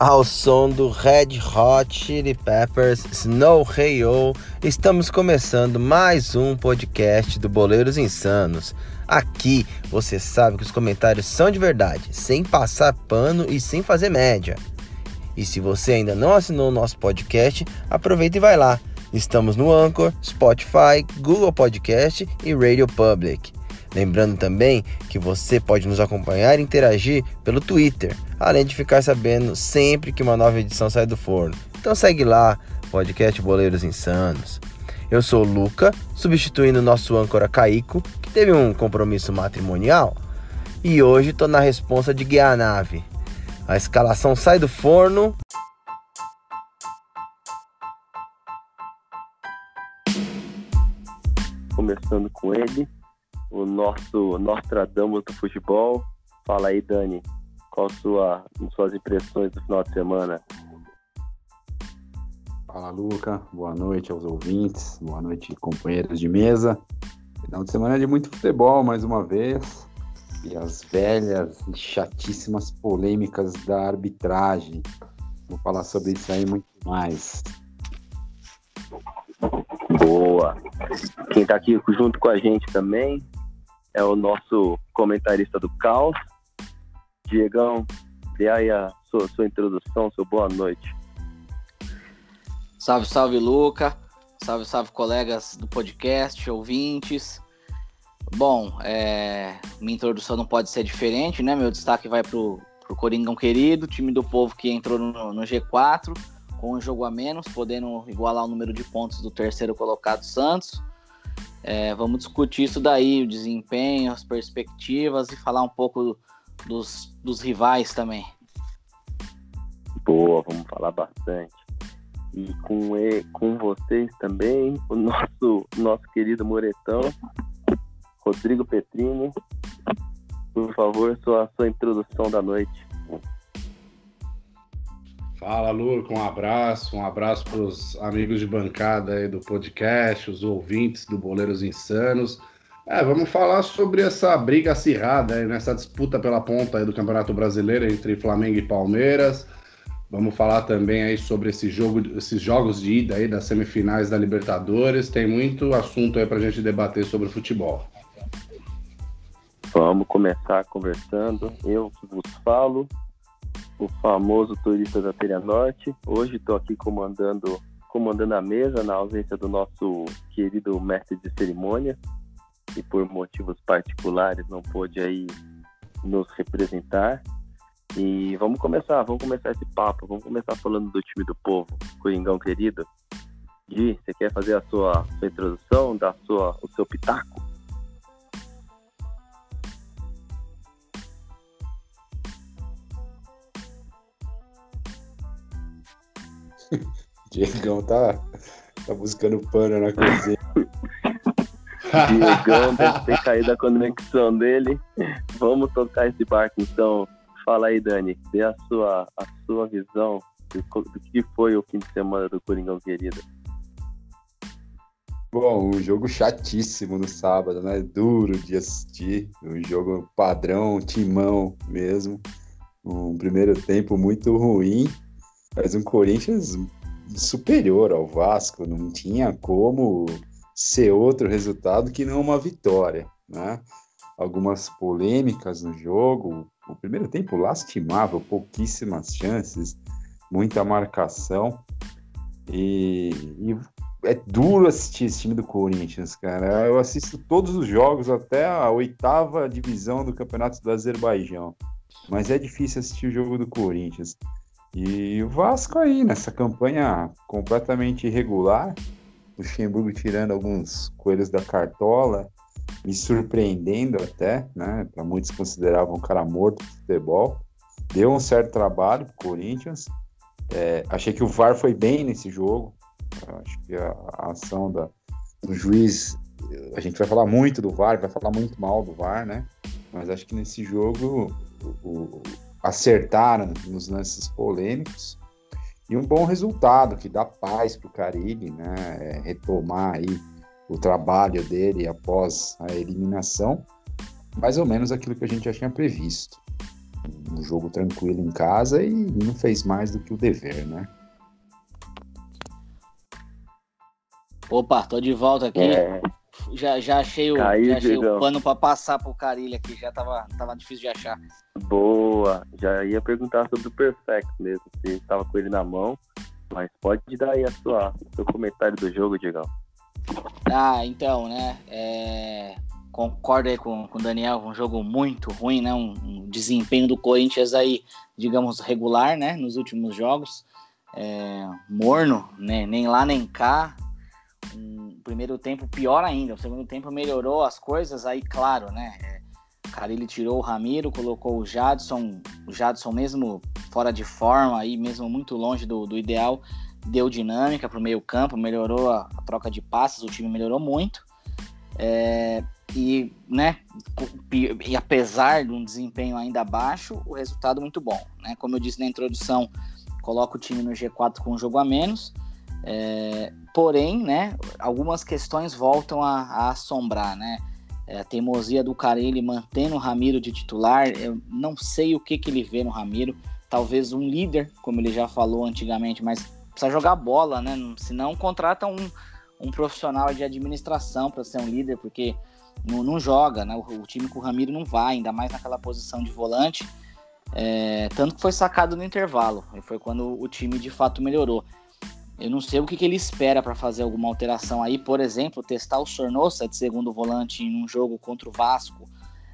ao som do Red Hot Chili Peppers Snow Hey estamos começando mais um podcast do Boleiros Insanos. Aqui você sabe que os comentários são de verdade, sem passar pano e sem fazer média. E se você ainda não assinou o nosso podcast, aproveita e vai lá. Estamos no Anchor, Spotify, Google Podcast e Radio Public. Lembrando também que você pode nos acompanhar e interagir pelo Twitter, além de ficar sabendo sempre que uma nova edição sai do forno. Então segue lá, podcast Boleiros Insanos. Eu sou o Luca, substituindo o nosso âncora Caico, que teve um compromisso matrimonial, e hoje estou na responsa de guiar a nave. A escalação sai do forno. Começando com ele, o nosso Nostradamus do futebol. Fala aí, Dani, qual sua, suas impressões do final de semana? Fala, Luca. Boa noite aos ouvintes. Boa noite, companheiros de mesa. Final de semana de muito futebol, mais uma vez. E as velhas e chatíssimas polêmicas da arbitragem. Vou falar sobre isso aí muito mais. Boa. Quem tá aqui junto com a gente também é o nosso comentarista do caos. Diegão, dê aí a sua, sua introdução, sua boa noite. Salve, salve, Luca. Salve, salve, colegas do podcast, ouvintes. Bom, é, minha introdução não pode ser diferente, né? Meu destaque vai pro, pro Coringão querido, time do povo que entrou no, no G4, com um jogo a menos, podendo igualar o número de pontos do terceiro colocado Santos. É, vamos discutir isso daí, o desempenho, as perspectivas e falar um pouco dos, dos rivais também. Boa, vamos falar bastante. E com, ele, com vocês também, o nosso, nosso querido Moretão, Rodrigo Petrini. Por favor, sua, sua introdução da noite. Fala, Luca, um abraço, um abraço para os amigos de bancada aí do podcast, os ouvintes do Boleiros Insanos. É, vamos falar sobre essa briga acirrada nessa disputa pela ponta do Campeonato Brasileiro entre Flamengo e Palmeiras. Vamos falar também aí sobre esse jogo, esses jogos de ida aí das semifinais da Libertadores. Tem muito assunto aí para a gente debater sobre futebol. Vamos começar conversando. Eu vos falo, o famoso turista da Feira Norte. Hoje estou aqui comandando, comandando a mesa na ausência do nosso querido mestre de cerimônia, que por motivos particulares não pôde aí nos representar. E vamos começar, vamos começar esse papo, vamos começar falando do time do povo, Coringão querido. Gui, você quer fazer a sua, sua introdução, dar sua, o seu pitaco? Diegão tá, tá buscando pano na cozinha. Diegão deve ter caído a conexão dele. Vamos tocar esse barco então. Fala aí, Dani. Dê a sua, a sua visão do, do que foi o fim de semana do Coringão querido. Bom, um jogo chatíssimo no sábado, né? Duro de assistir. Um jogo padrão, timão mesmo. Um primeiro tempo muito ruim, mas um Corinthians superior ao Vasco. Não tinha como ser outro resultado que não uma vitória, né? Algumas polêmicas no jogo. O primeiro tempo lastimável, pouquíssimas chances, muita marcação. E, e é duro assistir esse time do Corinthians, cara. Eu assisto todos os jogos até a oitava divisão do Campeonato do Azerbaijão. Mas é difícil assistir o jogo do Corinthians. E o Vasco aí, nessa campanha completamente irregular, Luxemburgo tirando alguns coelhos da cartola, me surpreendendo até, né? Para muitos consideravam um cara morto do futebol. Deu um certo trabalho pro Corinthians. É, achei que o VAR foi bem nesse jogo. Acho que a, a ação da, do juiz, a gente vai falar muito do VAR, vai falar muito mal do VAR, né? Mas acho que nesse jogo o, o, acertaram nos lances polêmicos e um bom resultado que dá paz para o Caribe, né? É retomar aí o trabalho dele após a eliminação, mais ou menos aquilo que a gente já tinha previsto. um jogo tranquilo em casa e não fez mais do que o dever, né? Opa, tô de volta aqui. É. Já, já achei, o, Caiu, já achei o pano para passar pro Carilho aqui, já tava, tava difícil de achar. Boa, já ia perguntar sobre o Perfect mesmo, se tava com ele na mão, mas pode dar aí a sua, seu comentário do jogo, Diegão. Ah, então, né, é... concordo aí com, com o Daniel, um jogo muito ruim, né, um, um, desempenho do Corinthians aí, digamos, regular, né, nos últimos jogos, é... morno, né, nem lá nem cá, um primeiro tempo pior ainda. O segundo tempo melhorou as coisas, aí, claro, né? É, Carilli tirou o Ramiro, colocou o Jadson. O Jadson, mesmo fora de forma, aí mesmo muito longe do, do ideal, deu dinâmica para o meio-campo, melhorou a, a, troca de passes, o time melhorou muito. É, e, né, e apesar de um desempenho ainda baixo, o resultado muito bom. Né? Como eu disse na introdução, coloca o time no G4 com um jogo a menos. É, porém, né, algumas questões voltam a, a assombrar, né? É, a teimosia do Carelli mantendo o Ramiro de titular, eu não sei o que, que ele vê no Ramiro. Talvez um líder, como ele já falou antigamente, mas precisa jogar bola, né? Senão contrata um, um profissional de administração para ser um líder, porque não, não joga, né? O, o, time com o Ramiro não vai, ainda mais naquela posição de volante. É, tanto que foi sacado no intervalo, e foi quando o time de fato melhorou. Eu não sei o que, que ele espera para fazer alguma alteração aí, por exemplo, testar o Sornosa de segundo volante em um jogo contra o Vasco,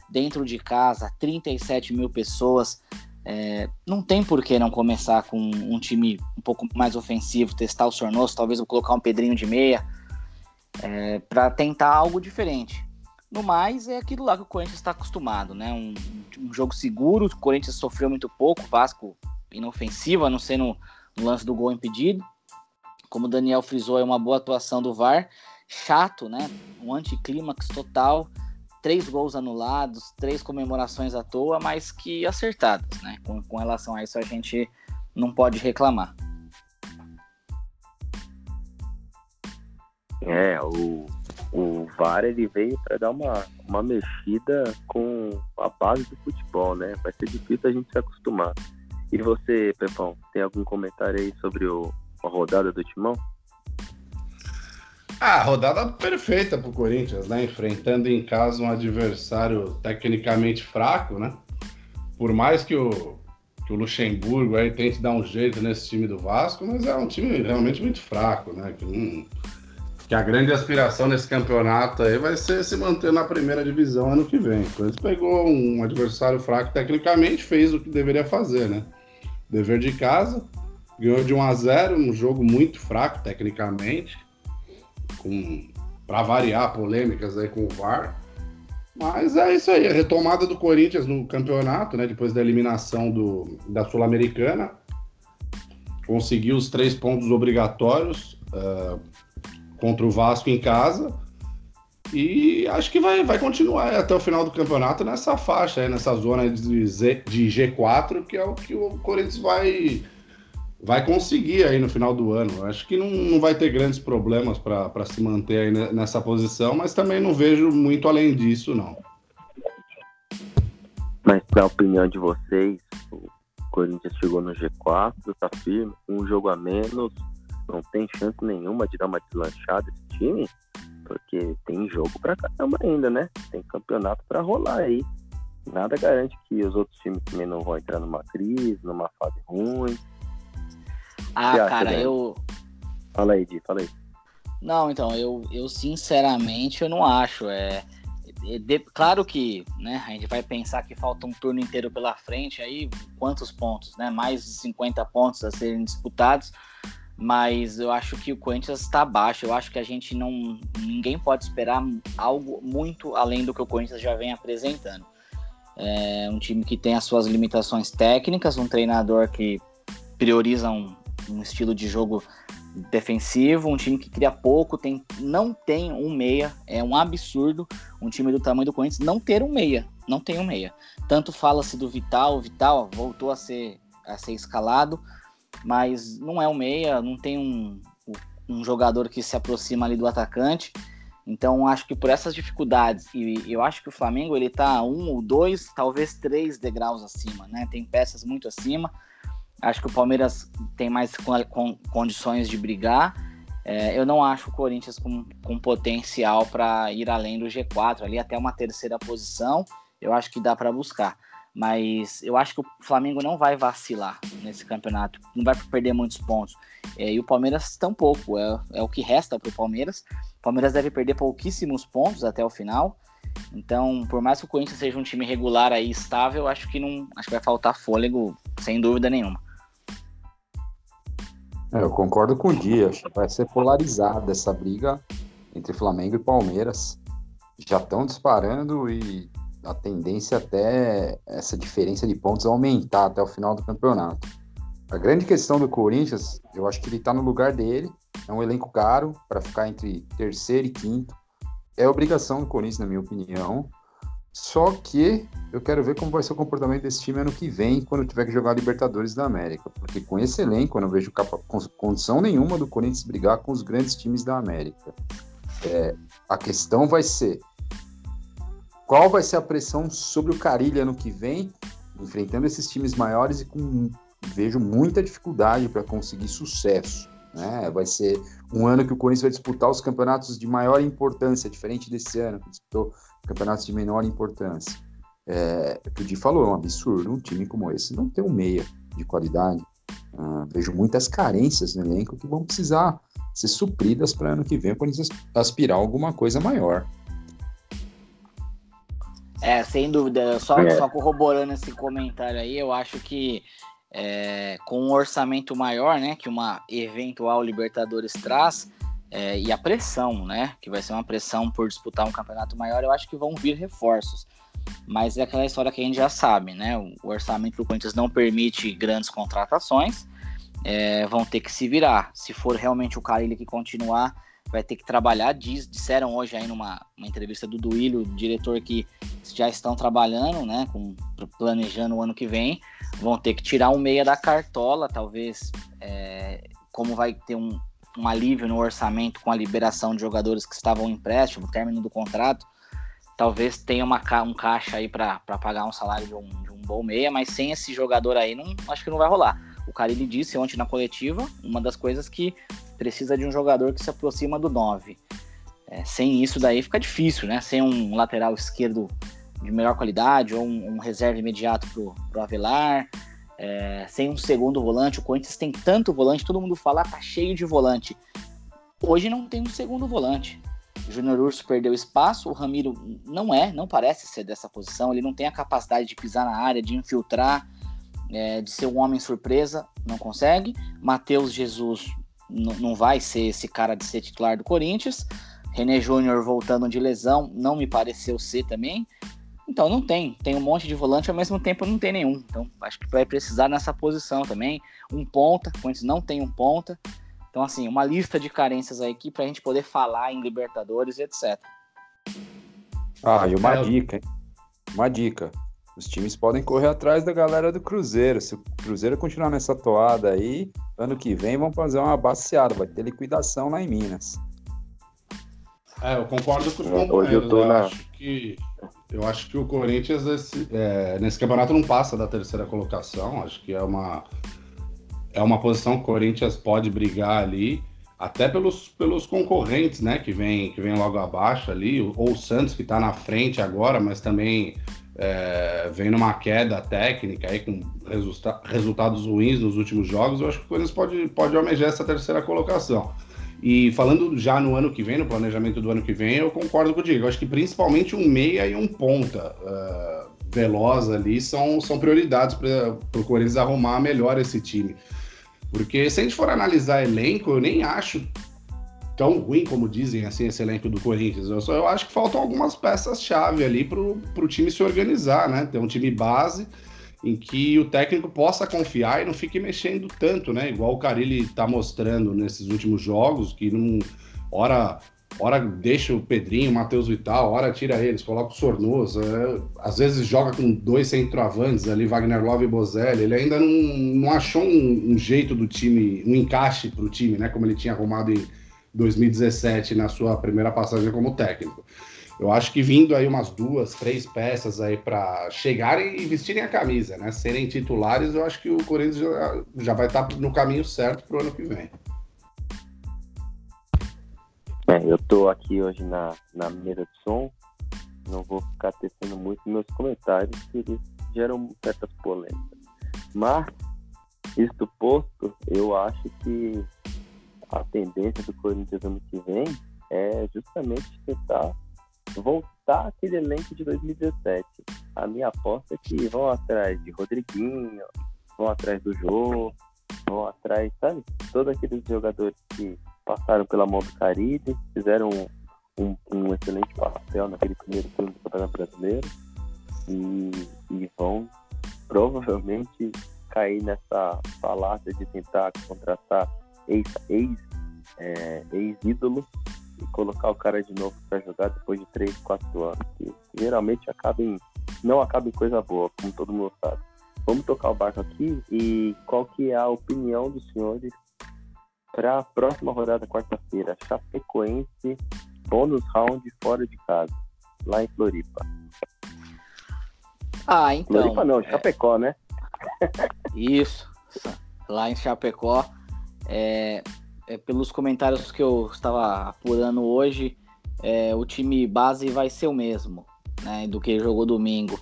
dentro de casa, 37 mil pessoas. É, não tem por que não começar com um time um pouco mais ofensivo, testar o Sornoso, talvez vou colocar um Pedrinho de meia, é, para tentar algo diferente. No mais, é aquilo lá que o Corinthians está acostumado, né? Um, um, jogo seguro, o Corinthians sofreu muito pouco, o Vasco inofensivo, a não ser no lance do gol impedido como o Daniel frisou, é uma boa atuação do VAR. Chato, né? Um anticlímax total. Três gols anulados, três comemorações à toa, mas que acertadas, né? Com, com relação a isso, a gente não pode reclamar. É, o, o VAR ele veio para dar uma, uma mexida com a base do futebol, né? Vai ser difícil a gente se acostumar. E você, Pepão, tem algum comentário aí sobre o, a rodada do Timão? Ah, rodada perfeita para o Corinthians, né? Enfrentando em casa um adversário tecnicamente fraco, né? Por mais que o, que o Luxemburgo aí tente dar um jeito nesse time do Vasco, mas é um time realmente muito fraco, né? Que, hum, que a grande aspiração nesse campeonato aí vai ser se manter na primeira divisão ano que vem. O Corinthians pegou um adversário fraco tecnicamente, fez o que deveria fazer, né? Dever de casa, Ganhou de 1 a 0 um jogo muito fraco tecnicamente, com para variar polêmicas aí com o VAR. Mas é isso aí, a retomada do Corinthians no campeonato, né? Depois da eliminação do, da Sul-Americana. Conseguiu os três pontos obrigatórios uh, contra o Vasco em casa. E acho que vai, vai continuar até o final do campeonato nessa faixa, nessa zona de, Z, de G4, que é o que o Corinthians vai vai conseguir aí no final do ano. Acho que não, não vai ter grandes problemas para se manter aí nessa posição, mas também não vejo muito além disso, não. Mas na opinião de vocês, o Corinthians chegou no G4, tá firme, um jogo a menos, não tem chance nenhuma de dar uma deslanchada esse time, porque tem jogo pra caramba ainda, né? Tem campeonato para rolar aí. Nada garante que os outros times também não vão entrar numa crise, numa fase ruim. Ah, cara, eu. Fala aí, Di, fala aí. Não, então, eu, eu sinceramente eu não acho. É, é de, claro que né, a gente vai pensar que falta um turno inteiro pela frente, aí quantos pontos, né? Mais de 50 pontos a serem disputados, mas eu acho que o Corinthians está abaixo. Eu acho que a gente não. ninguém pode esperar algo muito além do que o Corinthians já vem apresentando. É um time que tem as suas limitações técnicas, um treinador que prioriza um, um estilo de jogo defensivo, um time que cria pouco, tem, não tem um meia, é um absurdo um time do tamanho do Corinthians não ter um meia, não tem um meia. Tanto fala-se do Vital, o Vital voltou a ser, a ser escalado, mas não é um meia, não tem um, um jogador que se aproxima ali do atacante. Então, acho que por essas dificuldades, e eu acho que o Flamengo ele tá um ou dois, talvez três degraus acima, né? Tem peças muito acima. Acho que o Palmeiras tem mais condições de brigar. É, eu não acho o Corinthians com, com potencial para ir além do G4, ali até uma terceira posição. Eu acho que dá para buscar. Mas eu acho que o Flamengo não vai vacilar nesse campeonato, não vai perder muitos pontos. É, e o Palmeiras tampouco, é, é o que resta para o Palmeiras. O Palmeiras deve perder pouquíssimos pontos até o final. Então, por mais que o Corinthians seja um time regular aí, estável, acho que não, acho que vai faltar fôlego, sem dúvida nenhuma. É, eu concordo com o Dia, acho que vai ser polarizada essa briga entre Flamengo e Palmeiras. Já estão disparando e a tendência até essa diferença de pontos aumentar até o final do campeonato. A grande questão do Corinthians, eu acho que ele está no lugar dele, é um elenco caro para ficar entre terceiro e quinto. É obrigação do Corinthians, na minha opinião. Só que eu quero ver como vai ser o comportamento desse time ano que vem, quando tiver que jogar Libertadores da América. Porque com esse elenco, eu não vejo capa, condição nenhuma do Corinthians brigar com os grandes times da América. É, a questão vai ser qual vai ser a pressão sobre o Carilha ano que vem, enfrentando esses times maiores e com vejo muita dificuldade para conseguir sucesso. Né? Vai ser um ano que o Corinthians vai disputar os campeonatos de maior importância, diferente desse ano, que disputou campeonatos de menor importância. É, o que o Di falou, é um absurdo um time como esse não ter um meia de qualidade. Uh, vejo muitas carências no elenco que vão precisar ser supridas para ano que vem o Corinthians aspirar a alguma coisa maior. É, sem dúvida. Só, é. só corroborando esse comentário aí, eu acho que é, com um orçamento maior, né, que uma eventual Libertadores traz, é, e a pressão, né, que vai ser uma pressão por disputar um campeonato maior, eu acho que vão vir reforços. Mas é aquela história que a gente já sabe, né? O orçamento do Corinthians não permite grandes contratações, é, vão ter que se virar. Se for realmente o Carilli que continuar, vai ter que trabalhar. Diz, disseram hoje aí numa entrevista do Duílio, diretor, que já estão trabalhando, né, com, planejando o ano que vem, vão ter que tirar um meia da cartola, talvez, é, como vai ter um, um alívio no orçamento com a liberação de jogadores que estavam em empréstimo, término do contrato, talvez tenha uma, um caixa aí para pagar um salário de um, de um bom meia, mas sem esse jogador aí, não, acho que não vai rolar. O Carilli disse ontem na coletiva, uma das coisas que precisa de um jogador que se aproxima do 9. É, sem isso daí fica difícil, né? Sem um lateral esquerdo de melhor qualidade ou um, um reserva imediato pro, pro Avelar, é, sem um segundo volante. O Corinthians tem tanto volante, todo mundo fala, ah, tá cheio de volante. Hoje não tem um segundo volante. O Júnior Urso perdeu espaço, o Ramiro não é, não parece ser dessa posição, ele não tem a capacidade de pisar na área, de infiltrar, é, de ser um homem surpresa, não consegue. Matheus Jesus não vai ser esse cara de ser titular do Corinthians. René Júnior voltando de lesão, não me pareceu ser também. Então não tem, tem um monte de volante, ao mesmo tempo não tem nenhum. Então acho que vai precisar nessa posição também. Um ponta, o Corinthians não tem um ponta. Então, assim, uma lista de carências aí para a gente poder falar em Libertadores e etc. Ah, e uma é, dica, hein? Uma dica. Os times podem correr atrás da galera do Cruzeiro. Se o Cruzeiro continuar nessa toada aí, ano que vem vão fazer uma baseada, vai ter liquidação lá em Minas. É, eu concordo com os companheiros. Eu, tô eu na... acho que eu acho que o Corinthians esse, é, nesse campeonato não passa da terceira colocação. Acho que é uma é uma posição que o Corinthians pode brigar ali, até pelos, pelos concorrentes, né, que vem que vem logo abaixo ali, ou o Santos que está na frente agora, mas também é, vem numa queda técnica aí com resulta resultados ruins nos últimos jogos, eu acho que o Corinthians pode, pode almejar essa terceira colocação. E falando já no ano que vem, no planejamento do ano que vem, eu concordo com o Diego. Eu acho que principalmente um meia e um ponta uh, veloz ali são, são prioridades para o Corinthians arrumar melhor esse time. Porque se a gente for analisar elenco, eu nem acho tão ruim como dizem assim esse elenco do Corinthians. Eu, só, eu acho que faltam algumas peças-chave ali para o time se organizar, né? Ter um time base em que o técnico possa confiar e não fique mexendo tanto, né? Igual o Carilli está mostrando nesses últimos jogos, que não. Hora, hora deixa o Pedrinho, o Matheus Vital, hora tira eles, coloca o Sornoso. É, às vezes joga com dois centroavantes ali, Wagner Love e Bozelli. Ele ainda não, não achou um, um jeito do time, um encaixe para o time, né? Como ele tinha arrumado em 2017 na sua primeira passagem como técnico. Eu acho que vindo aí umas duas, três peças aí para chegarem e vestirem a camisa, né? Serem titulares, eu acho que o Corinthians já, já vai estar tá no caminho certo para o ano que vem. É, eu estou aqui hoje na, na mesa de som, não vou ficar tecendo muito meus comentários, que eles geram certas polêmicas. Mas, isto posto, eu acho que a tendência do Corinthians ano que vem é justamente tentar voltar aquele elenco de 2017. A minha aposta é que vão atrás de Rodriguinho, vão atrás do Jô, vão atrás, sabe? Todos aqueles jogadores que passaram pela mão do Caribe, fizeram um, um, um excelente papel naquele primeiro turno do Campeonato Brasileiro e, e vão provavelmente cair nessa falácia de tentar contratar ex-ídolo ex, é, ex e colocar o cara de novo para jogar depois de 3, 4 anos. Que geralmente acaba em, não acaba em coisa boa, como todo mundo sabe. Vamos tocar o barco aqui e qual que é a opinião dos senhores para a próxima rodada quarta-feira? Chapecoense, bônus round fora de casa, lá em Floripa. Ah, então. Floripa não, é. Chapecó, né? Isso, lá em Chapecó. É, é, pelos comentários que eu estava apurando hoje, é, o time base vai ser o mesmo, né, do que jogou domingo.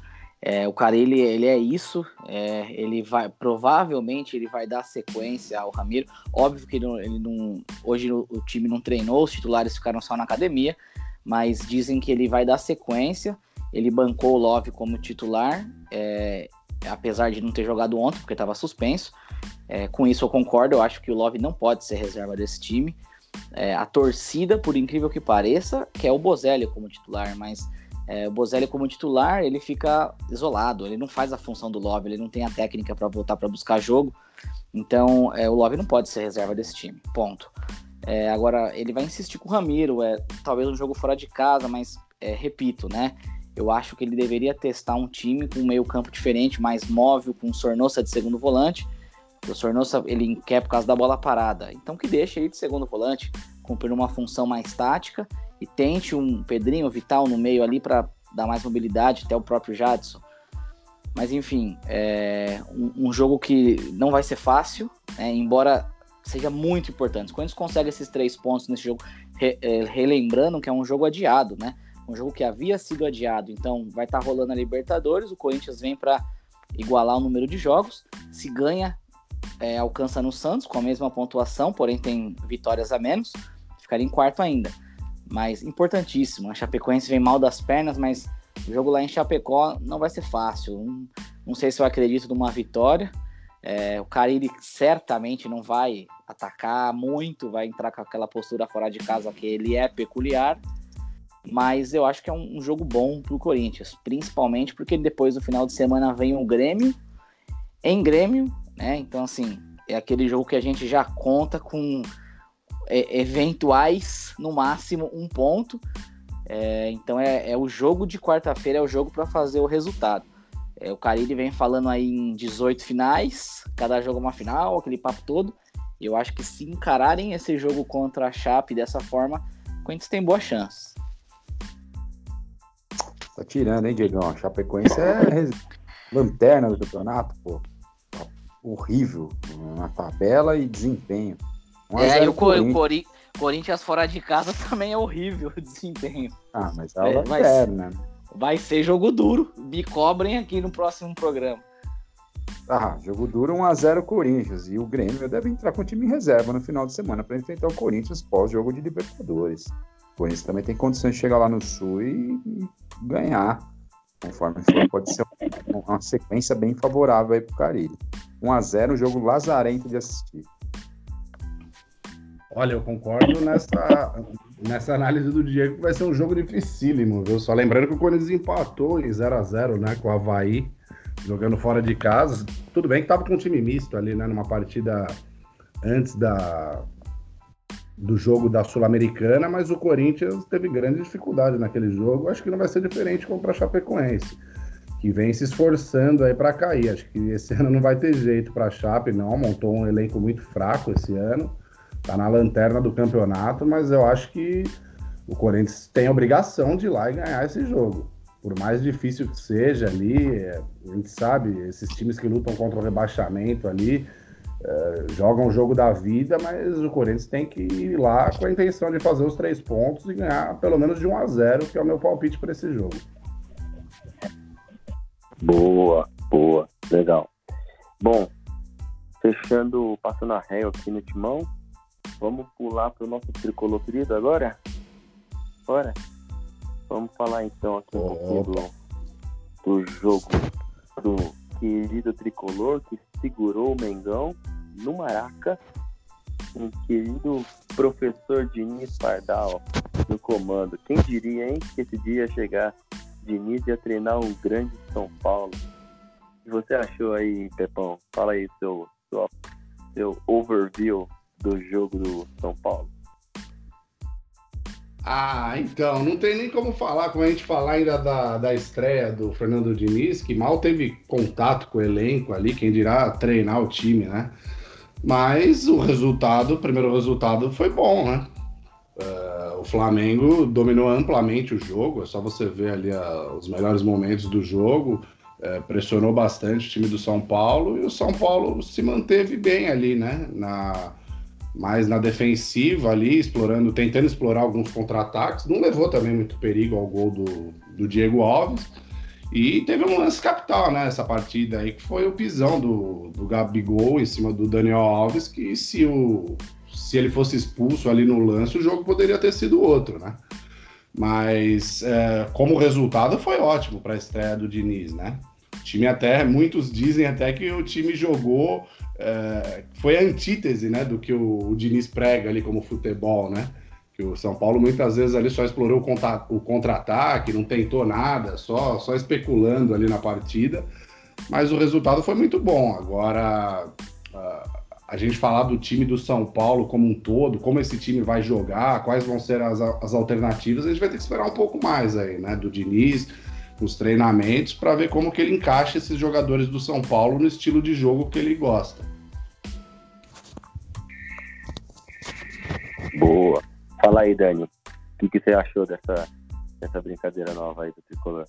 É, o cara ele, é isso, é, ele vai provavelmente ele vai dar sequência ao Ramiro. Óbvio que ele, ele não, hoje o, o, time não treinou, os titulares ficaram só na academia, mas dizem que ele vai dar sequência. Ele bancou o Love como titular, é, apesar de não ter jogado ontem porque estava suspenso. É, com isso eu concordo, eu acho que o Love não pode ser reserva desse time. É, a torcida, por incrível que pareça, quer o Bozelli como titular, mas é, o Bozelli como titular ele fica isolado, ele não faz a função do Love, ele não tem a técnica para voltar para buscar jogo. Então é, o Love não pode ser reserva desse time. Ponto. É, agora ele vai insistir com o Ramiro, é talvez um jogo fora de casa, mas é, repito, né? Eu acho que ele deveria testar um time com um meio campo diferente, mais móvel, com Sornosa de segundo volante o Sornosa ele quer por causa da bola parada. Então que deixe ele de segundo volante, cumprir uma função mais tática e tente um Pedrinho Vital no meio ali para dar mais mobilidade, até o próprio Jadson. Mas enfim, é um, um jogo que não vai ser fácil, né, embora seja muito importante. Quando eles conseguem esses três pontos nesse jogo, re, é, relembrando que é um jogo adiado, né? Um jogo que havia sido adiado. Então vai estar tá rolando a Libertadores, o Corinthians vem para igualar o número de jogos. Se ganha, é, alcança no Santos com a mesma pontuação, porém tem vitórias a menos, ficaria em quarto ainda. Mas importantíssimo, a Chapecoense vem mal das pernas, mas o jogo lá em Chapecó não vai ser fácil. Não, não sei se eu acredito numa vitória. É, o Carille certamente não vai atacar muito, vai entrar com aquela postura fora de casa que ele é peculiar. Mas eu acho que é um, um jogo bom para o Corinthians, principalmente porque depois do final de semana vem o Grêmio em Grêmio né? Então, assim, é aquele jogo que a gente já conta com é, eventuais, no máximo, um ponto. É, então, é, é, o jogo de quarta-feira, é o jogo para fazer o resultado. É, o Carille vem falando aí em 18 finais, cada jogo é uma final, aquele papo todo. Eu acho que se encararem esse jogo contra a Chape dessa forma, o Corinthians tem boa chance. Tá tirando, hein, Diegão? A Chapecoense é lanterna do campeonato, pô horrível na tabela e desempenho. é, e o, Cor Cori Corinthians fora de casa também é horrível o desempenho. Ah, mas é, é vai, né? vai ser jogo duro. Me cobrem aqui no próximo programa. Ah, jogo duro 1x0 Corinthians. E o Grêmio deve entrar com o time em reserva no final de semana para enfrentar o Corinthians pós-jogo de Libertadores. O Corinthians também tem condições de chegar lá no Sul e, e ganhar. Conforme for, pode ser uma sequência bem favorável aí pro Carilho. 1x0, um jogo lazarento de assistir. Olha, eu concordo nessa, nessa análise do Diego que vai ser um jogo dificílimo, viu? Só lembrando que o Corinthians empatou em 0x0, né, com o Havaí, jogando fora de casa. Tudo bem que tava com um time misto ali, né, numa partida antes da, do jogo da Sul-Americana, mas o Corinthians teve grande dificuldade naquele jogo. Acho que não vai ser diferente contra a Chapecoense que vem se esforçando aí para cair. Acho que esse ano não vai ter jeito para a Chape, não. Montou um elenco muito fraco esse ano. tá na lanterna do campeonato, mas eu acho que o Corinthians tem a obrigação de ir lá e ganhar esse jogo. Por mais difícil que seja ali, é, a gente sabe, esses times que lutam contra o rebaixamento ali, é, jogam o jogo da vida, mas o Corinthians tem que ir lá com a intenção de fazer os três pontos e ganhar pelo menos de 1 a 0 que é o meu palpite para esse jogo. Boa, boa, legal. Bom, fechando, passando a réu aqui no timão, vamos pular para o nosso tricolor querido agora? Bora? Vamos falar então aqui um pouquinho do, do jogo do querido tricolor que segurou o Mengão no Maraca. Um querido professor Diniz Pardal no comando. Quem diria, hein, que esse dia ia chegar Diniz ia treinar um grande São Paulo. O que você achou aí, Pepão? Fala aí seu, seu, seu overview do jogo do São Paulo. Ah, então, não tem nem como falar, como a gente falar ainda da, da estreia do Fernando Diniz, que mal teve contato com o elenco ali, quem dirá treinar o time, né? Mas o resultado, o primeiro resultado foi bom, né? Uh, o Flamengo dominou amplamente o jogo, é só você ver ali uh, os melhores momentos do jogo, uh, pressionou bastante o time do São Paulo e o São Paulo se manteve bem ali, né? Na, mais na defensiva ali, explorando, tentando explorar alguns contra-ataques, não levou também muito perigo ao gol do, do Diego Alves. E teve um lance capital nessa né, partida aí, que foi o pisão do, do Gabigol em cima do Daniel Alves, que se o, se ele fosse expulso ali no lance, o jogo poderia ter sido outro, né? Mas é, como resultado foi ótimo para a estreia do Diniz, né? O time até, muitos dizem até que o time jogou, é, foi a antítese, né, do que o, o Diniz prega ali como futebol, né? Que o São Paulo muitas vezes ali só explorou o contra-ataque, não tentou nada, só, só especulando ali na partida. Mas o resultado foi muito bom. Agora, a gente falar do time do São Paulo como um todo, como esse time vai jogar, quais vão ser as, as alternativas, a gente vai ter que esperar um pouco mais aí, né? Do Diniz, os treinamentos, para ver como que ele encaixa esses jogadores do São Paulo no estilo de jogo que ele gosta. Boa. Fala aí, Dani. O que, que você achou dessa, dessa brincadeira nova aí do Tricolor?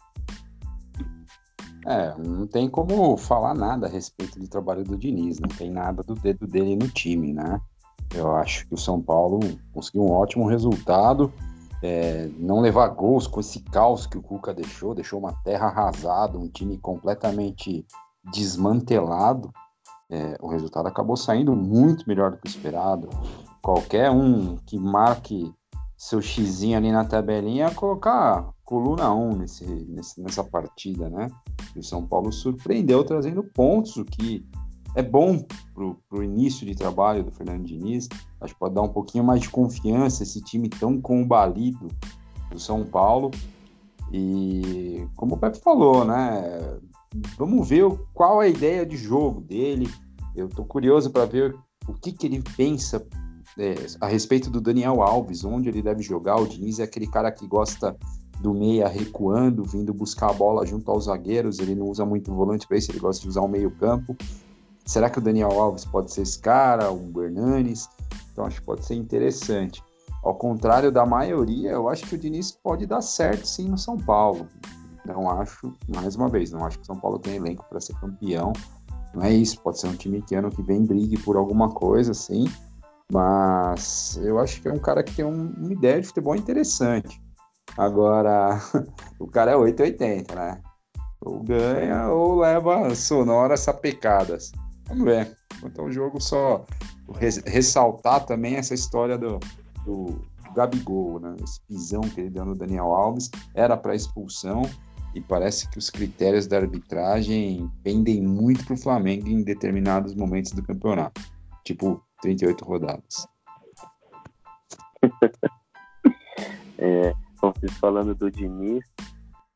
É, não tem como falar nada a respeito do trabalho do Diniz, não tem nada do dedo dele no time, né? Eu acho que o São Paulo conseguiu um ótimo resultado, é, não levar gols com esse caos que o Cuca deixou, deixou uma terra arrasada, um time completamente desmantelado. É, o resultado acabou saindo muito melhor do que esperado. Qualquer um que marque seu xizinho ali na tabelinha colocar coluna 1 nesse, nesse, nessa partida, né? O São Paulo surpreendeu trazendo pontos, o que é bom para o início de trabalho do Fernando Diniz. Acho que pode dar um pouquinho mais de confiança esse time tão combalido do São Paulo. E como o Pepe falou, né? Vamos ver qual é a ideia de jogo dele. Eu estou curioso para ver o que, que ele pensa é, a respeito do Daniel Alves, onde ele deve jogar. O Diniz é aquele cara que gosta do meia recuando, vindo buscar a bola junto aos zagueiros. Ele não usa muito volante para isso, ele gosta de usar o meio-campo. Será que o Daniel Alves pode ser esse cara, um Bernanes? Então acho que pode ser interessante. Ao contrário da maioria, eu acho que o Diniz pode dar certo sim no São Paulo. Não acho, mais uma vez, não acho que o São Paulo tem elenco para ser campeão. Não é isso, pode ser um time que ano que vem brigue por alguma coisa, sim. Mas eu acho que é um cara que tem um, uma ideia de futebol interessante. Agora, o cara é 880, né? Ou ganha ou leva sonoras sapecadas. Vamos ver. Então o jogo só ressaltar também essa história do, do Gabigol, né? Esse pisão que ele deu no Daniel Alves era para expulsão e parece que os critérios da arbitragem pendem muito para o Flamengo em determinados momentos do campeonato. Tipo, 38 rodadas. é, vocês falando do Diniz,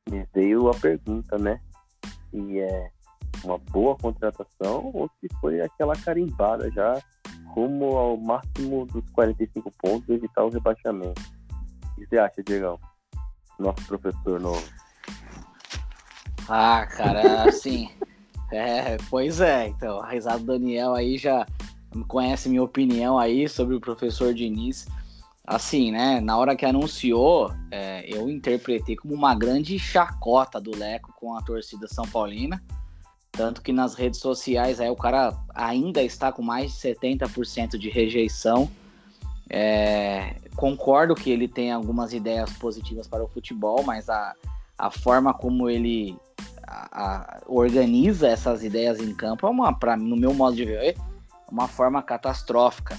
me veio a pergunta, né? Se é uma boa contratação ou se foi aquela carimbada já rumo ao máximo dos 45 pontos e evitar o rebaixamento. O que você acha, Diegão? Nosso professor novo. Ah, cara, assim. é, pois é, então, a risada do Daniel aí já conhece minha opinião aí sobre o professor Diniz. Assim, né? Na hora que anunciou, é, eu interpretei como uma grande chacota do Leco com a torcida São Paulina. Tanto que nas redes sociais aí o cara ainda está com mais de 70% de rejeição. É, concordo que ele tem algumas ideias positivas para o futebol, mas a, a forma como ele a, a, organiza essas ideias em campo é uma, pra, no meu modo de ver, uma forma catastrófica.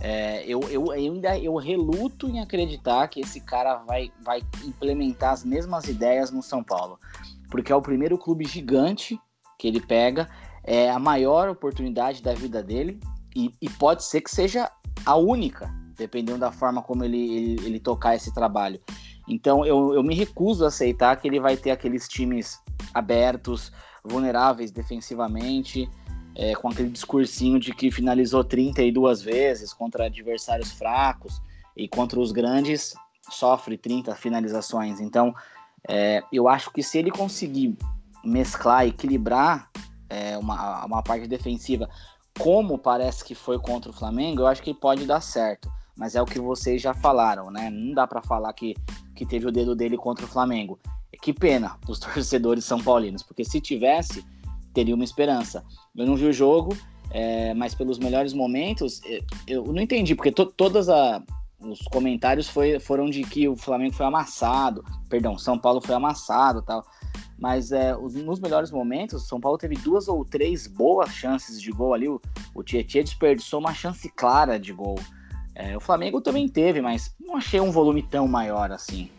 É, eu, eu, eu, ainda eu reluto em acreditar que esse cara vai, vai implementar as mesmas ideias no São Paulo, porque é o primeiro clube gigante que ele pega, é a maior oportunidade da vida dele e, e pode ser que seja a única, dependendo da forma como ele, ele, ele tocar esse trabalho. Então eu, eu me recuso a aceitar que ele vai ter aqueles times abertos, vulneráveis defensivamente, é, com aquele discursinho de que finalizou 32 vezes contra adversários fracos e contra os grandes sofre 30 finalizações. Então é, eu acho que se ele conseguir mesclar, equilibrar é, uma, uma parte defensiva, como parece que foi contra o Flamengo, eu acho que pode dar certo. Mas é o que vocês já falaram, né? Não dá para falar que, que teve o dedo dele contra o Flamengo. Que pena os torcedores são paulinos, porque se tivesse, teria uma esperança. Eu não vi o jogo, é, mas pelos melhores momentos, é, eu não entendi, porque to, todas a, os comentários foi, foram de que o Flamengo foi amassado, perdão, São Paulo foi amassado tal. Mas é, os, nos melhores momentos, São Paulo teve duas ou três boas chances de gol ali. O, o Tietchan desperdiçou uma chance clara de gol. É, o Flamengo também teve, mas não achei um volume tão maior assim.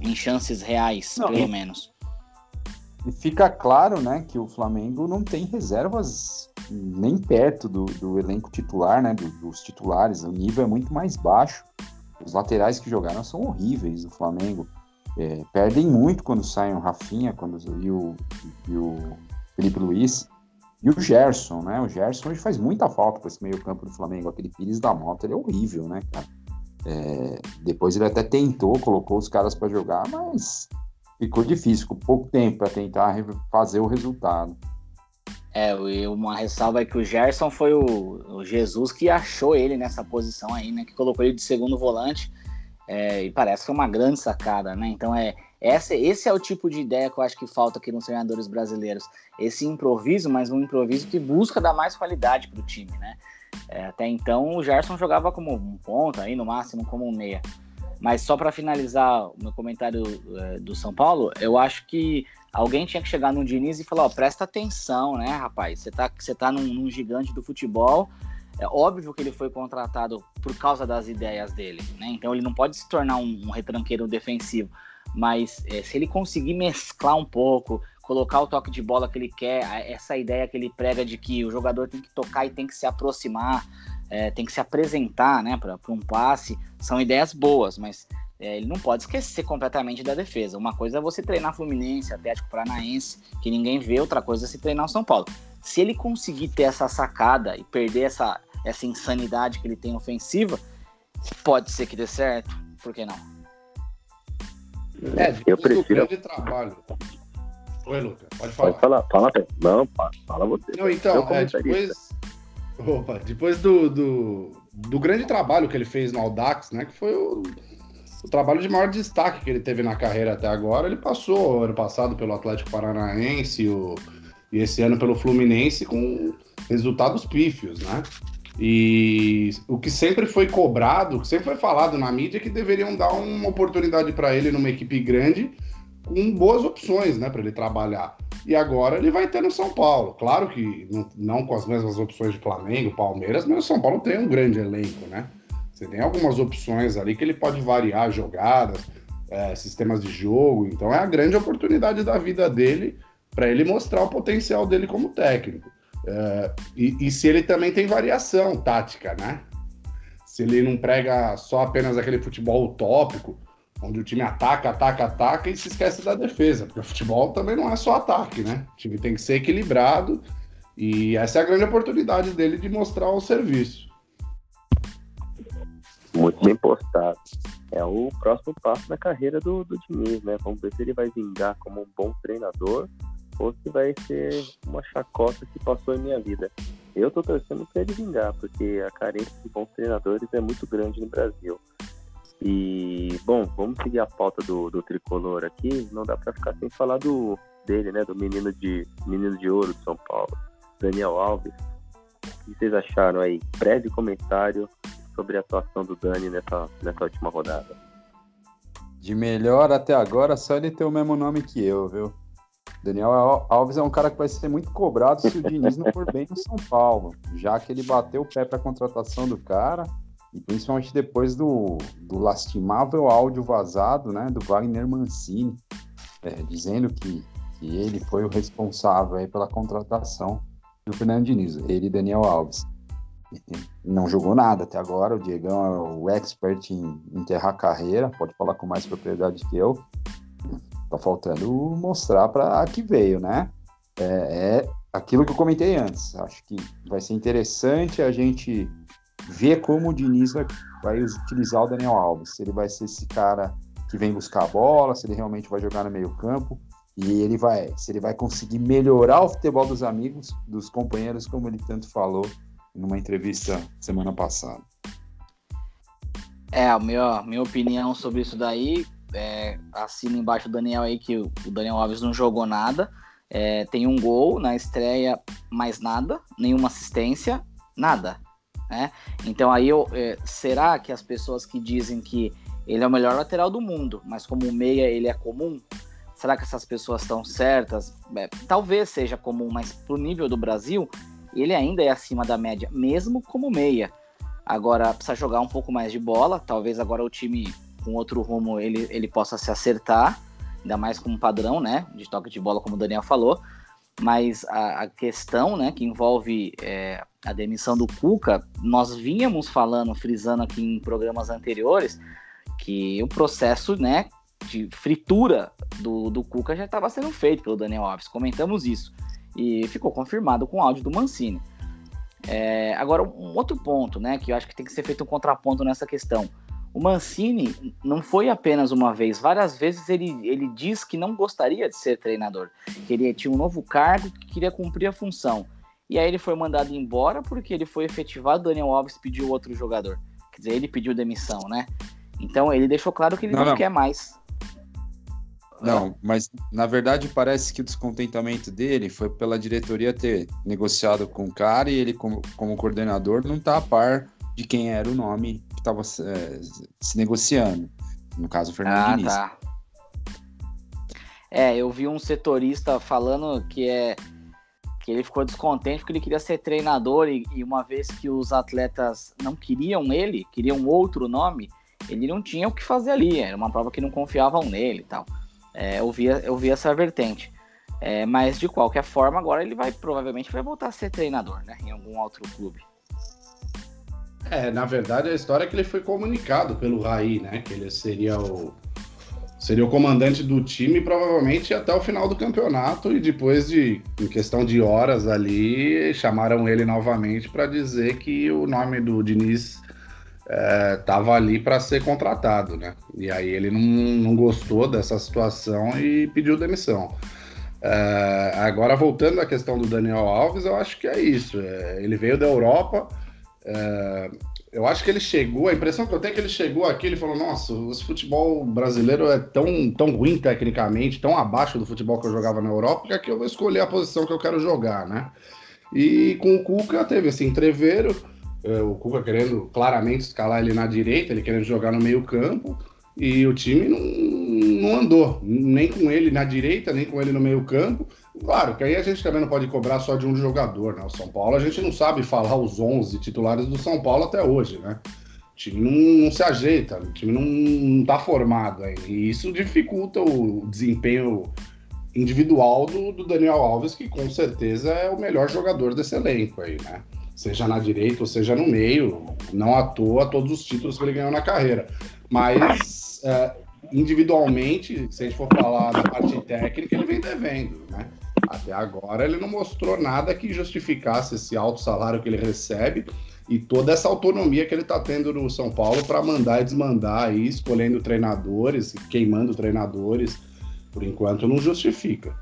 Em chances reais, não, pelo menos. E fica claro, né, que o Flamengo não tem reservas nem perto do, do elenco titular, né, do, dos titulares. O nível é muito mais baixo. Os laterais que jogaram são horríveis do Flamengo. É, perdem muito quando saem o Rafinha quando, e, o, e o Felipe Luiz. E o Gerson, né? O Gerson hoje faz muita falta com esse meio-campo do Flamengo. Aquele Pires da Mota, ele é horrível, né, cara? É, depois ele até tentou, colocou os caras para jogar, mas ficou difícil, com pouco tempo para tentar fazer o resultado. É, uma ressalva é que o Gerson foi o, o, Jesus que achou ele nessa posição aí, né? Que colocou ele de segundo volante. É, e parece que é uma grande sacada, né? Então é essa, esse é o tipo de ideia que eu acho que falta aqui nos treinadores brasileiros. Esse improviso, mas um improviso que busca dar mais qualidade para o time, né? É, até então o Gerson jogava como um ponta, aí no máximo como um meia. Mas só para finalizar o meu comentário é, do São Paulo, eu acho que alguém tinha que chegar no Diniz e falar: ó, presta atenção, né, rapaz? Você tá, você tá num, num gigante do futebol é óbvio que ele foi contratado por causa das ideias dele, né? Então ele não pode se tornar um, um retranqueiro defensivo. Mas é, se ele conseguir mesclar um pouco, colocar o toque de bola que ele quer, essa ideia que ele prega de que o jogador tem que tocar e tem que se aproximar, é, tem que se apresentar né, para um passe, são ideias boas, mas é, ele não pode esquecer completamente da defesa. Uma coisa é você treinar Fluminense, Atlético Paranaense, que ninguém vê, outra coisa é se treinar o São Paulo. Se ele conseguir ter essa sacada e perder essa, essa insanidade que ele tem ofensiva, pode ser que dê certo. Por que não? É, eu prefiro. grande trabalho. Oi, Lucas, pode falar. Pode falar, fala, não, fala você. Não, então, é, depois, opa, depois do, do, do, grande trabalho que ele fez no Audax, né, que foi o, o trabalho de maior destaque que ele teve na carreira até agora, ele passou ano passado pelo Atlético Paranaense o, e esse ano pelo Fluminense com resultados pífios, né? E o que sempre foi cobrado, o que sempre foi falado na mídia é que deveriam dar uma oportunidade para ele numa equipe grande com boas opções, né, para ele trabalhar. E agora ele vai ter no São Paulo. Claro que não, não, com as mesmas opções de Flamengo, Palmeiras, mas o São Paulo tem um grande elenco, né? Você tem algumas opções ali que ele pode variar jogadas, é, sistemas de jogo. Então é a grande oportunidade da vida dele para ele mostrar o potencial dele como técnico. Uh, e, e, se ele também tem variação tática, né? Se ele não prega só apenas aquele futebol utópico, onde o time ataca, ataca, ataca e se esquece da defesa, porque o futebol também não é só ataque, né? O time tem que ser equilibrado e essa é a grande oportunidade dele de mostrar o serviço. Muito bem postado. É o próximo passo na carreira do, do Diniz, né? Vamos ver se ele vai vingar como um bom treinador ou se vai ser uma chacota que passou em minha vida. eu tô torcendo para ele vingar, porque a carência de bons treinadores é muito grande no Brasil. E, bom, vamos seguir a pauta do, do tricolor aqui. Não dá para ficar sem falar do dele, né? Do menino de, menino de ouro de São Paulo, Daniel Alves. O que vocês acharam aí? Breve comentário sobre a atuação do Dani nessa, nessa última rodada. De melhor até agora, só ele ter o mesmo nome que eu, viu? Daniel Alves é um cara que vai ser muito cobrado se o Diniz não for bem no São Paulo, já que ele bateu o pé para a contratação do cara, e principalmente depois do, do lastimável áudio vazado né, do Wagner Mancini, é, dizendo que, que ele foi o responsável aí pela contratação do Fernando Diniz, ele e Daniel Alves. Não jogou nada até agora, o Diegão é o expert em enterrar carreira, pode falar com mais propriedade que eu. Tá faltando mostrar para que veio, né? É, é, aquilo que eu comentei antes. Acho que vai ser interessante a gente ver como o Diniz vai, vai utilizar o Daniel Alves. Se ele vai ser esse cara que vem buscar a bola, se ele realmente vai jogar no meio campo e ele vai, se ele vai conseguir melhorar o futebol dos amigos, dos companheiros, como ele tanto falou numa entrevista semana passada. É, a minha, minha opinião sobre isso daí, é, assina embaixo do Daniel aí que o Daniel Alves não jogou nada. É, tem um gol na estreia, mais nada, nenhuma assistência, nada. Né? Então aí eu, é, será que as pessoas que dizem que ele é o melhor lateral do mundo, mas como meia ele é comum, será que essas pessoas estão certas? É, talvez seja comum, mas pro nível do Brasil, ele ainda é acima da média, mesmo como meia. Agora precisa jogar um pouco mais de bola, talvez agora o time com outro rumo ele, ele possa se acertar, ainda mais como padrão, né, de toque de bola, como o Daniel falou. Mas a, a questão, né, que envolve é, a demissão do Cuca, nós vínhamos falando, frisando aqui em programas anteriores, que o processo, né, de fritura do, do Cuca já estava sendo feito pelo Daniel Alves. Comentamos isso e ficou confirmado com o áudio do Mancini. É, agora, um outro ponto, né, que eu acho que tem que ser feito um contraponto nessa questão. O Mancini não foi apenas uma vez, várias vezes ele, ele diz que não gostaria de ser treinador, que ele tinha um novo cargo, que queria cumprir a função. E aí ele foi mandado embora porque ele foi efetivado, Daniel Alves pediu outro jogador. Quer dizer, ele pediu demissão, né? Então ele deixou claro que ele não, não, não. quer mais. Não, mas na verdade parece que o descontentamento dele foi pela diretoria ter negociado com o cara e ele, como, como coordenador, não tá a par de quem era o nome estava é, se negociando. No caso, o Fernando ah, Diniz. Tá. É, eu vi um setorista falando que é que ele ficou descontente porque ele queria ser treinador e, e, uma vez que os atletas não queriam ele, queriam outro nome, ele não tinha o que fazer ali. Era uma prova que não confiavam nele e tal. É, eu, vi, eu vi essa vertente. É, mas de qualquer forma, agora ele vai provavelmente vai voltar a ser treinador, né? Em algum outro clube. É, na verdade a história é que ele foi comunicado pelo Raí, né? Que ele seria o seria o comandante do time provavelmente até o final do campeonato e depois de em questão de horas ali chamaram ele novamente para dizer que o nome do Diniz estava é, ali para ser contratado, né? E aí ele não, não gostou dessa situação e pediu demissão. É, agora voltando à questão do Daniel Alves, eu acho que é isso. É, ele veio da Europa é, eu acho que ele chegou, a impressão que eu tenho é que ele chegou aqui, ele falou, nossa, esse futebol brasileiro é tão, tão ruim tecnicamente, tão abaixo do futebol que eu jogava na Europa, que aqui eu vou escolher a posição que eu quero jogar, né? E com o Cuca teve esse entreveiro, é, o Cuca querendo claramente escalar ele na direita, ele querendo jogar no meio campo, e o time não, não andou, nem com ele na direita, nem com ele no meio campo, Claro, que aí a gente também não pode cobrar só de um jogador, né? O São Paulo, a gente não sabe falar os 11 titulares do São Paulo até hoje, né? O time não, não se ajeita, o time não, não tá formado ainda. E isso dificulta o desempenho individual do, do, Daniel Alves, que com certeza é o melhor jogador desse elenco aí, né? Seja na direita ou seja no meio, não à toa todos os títulos que ele ganhou na carreira. Mas é, individualmente, se a gente for falar da parte técnica, ele vem devendo, né? Até agora ele não mostrou nada que justificasse esse alto salário que ele recebe e toda essa autonomia que ele está tendo no São Paulo para mandar e desmandar aí, escolhendo treinadores, queimando treinadores. Por enquanto não justifica.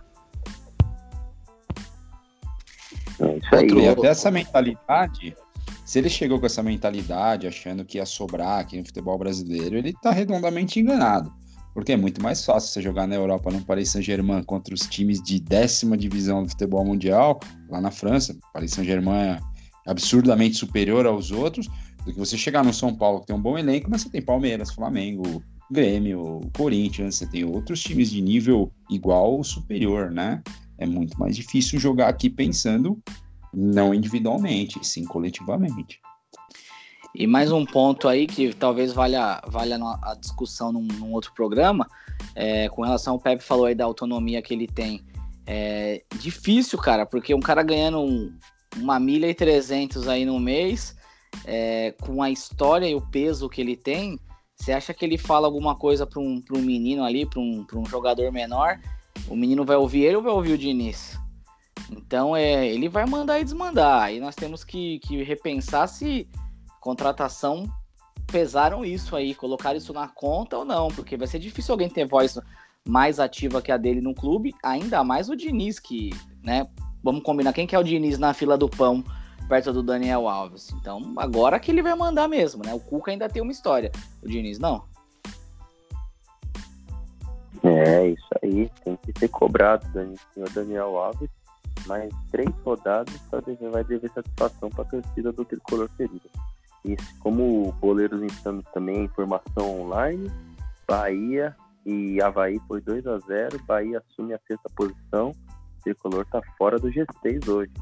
É isso aí. E até essa mentalidade, se ele chegou com essa mentalidade, achando que ia sobrar aqui no futebol brasileiro, ele tá redondamente enganado. Porque é muito mais fácil você jogar na Europa no Paris Saint-Germain contra os times de décima divisão do futebol mundial, lá na França. Paris Saint-Germain é absurdamente superior aos outros, do que você chegar no São Paulo, que tem um bom elenco, mas você tem Palmeiras, Flamengo, Grêmio, Corinthians, você tem outros times de nível igual ou superior, né? É muito mais difícil jogar aqui pensando não individualmente, sim coletivamente. E mais um ponto aí que talvez valha, valha a discussão num, num outro programa, é, com relação ao Pepe falou aí da autonomia que ele tem. É difícil, cara, porque um cara ganhando um, uma milha e trezentos aí no mês, é, com a história e o peso que ele tem, você acha que ele fala alguma coisa para um, um menino ali, para um, um jogador menor, o menino vai ouvir ele ou vai ouvir o Diniz? Então é, ele vai mandar e desmandar. Aí nós temos que, que repensar se contratação pesaram isso aí, colocar isso na conta ou não, porque vai ser difícil alguém ter voz mais ativa que a dele no clube, ainda mais o Diniz, que, né, vamos combinar, quem que é o Diniz na fila do pão perto do Daniel Alves? Então, agora que ele vai mandar mesmo, né, o Cuca ainda tem uma história, o Diniz não. É, isso aí, tem que ser cobrado, Daniel Alves, mais três rodadas vai dever satisfação para a torcida do tricolor querido. E como Boleiros Insanos também informação online, Bahia e Havaí por 2 a 0 Bahia assume a sexta posição. O Tricolor está fora do G6 hoje.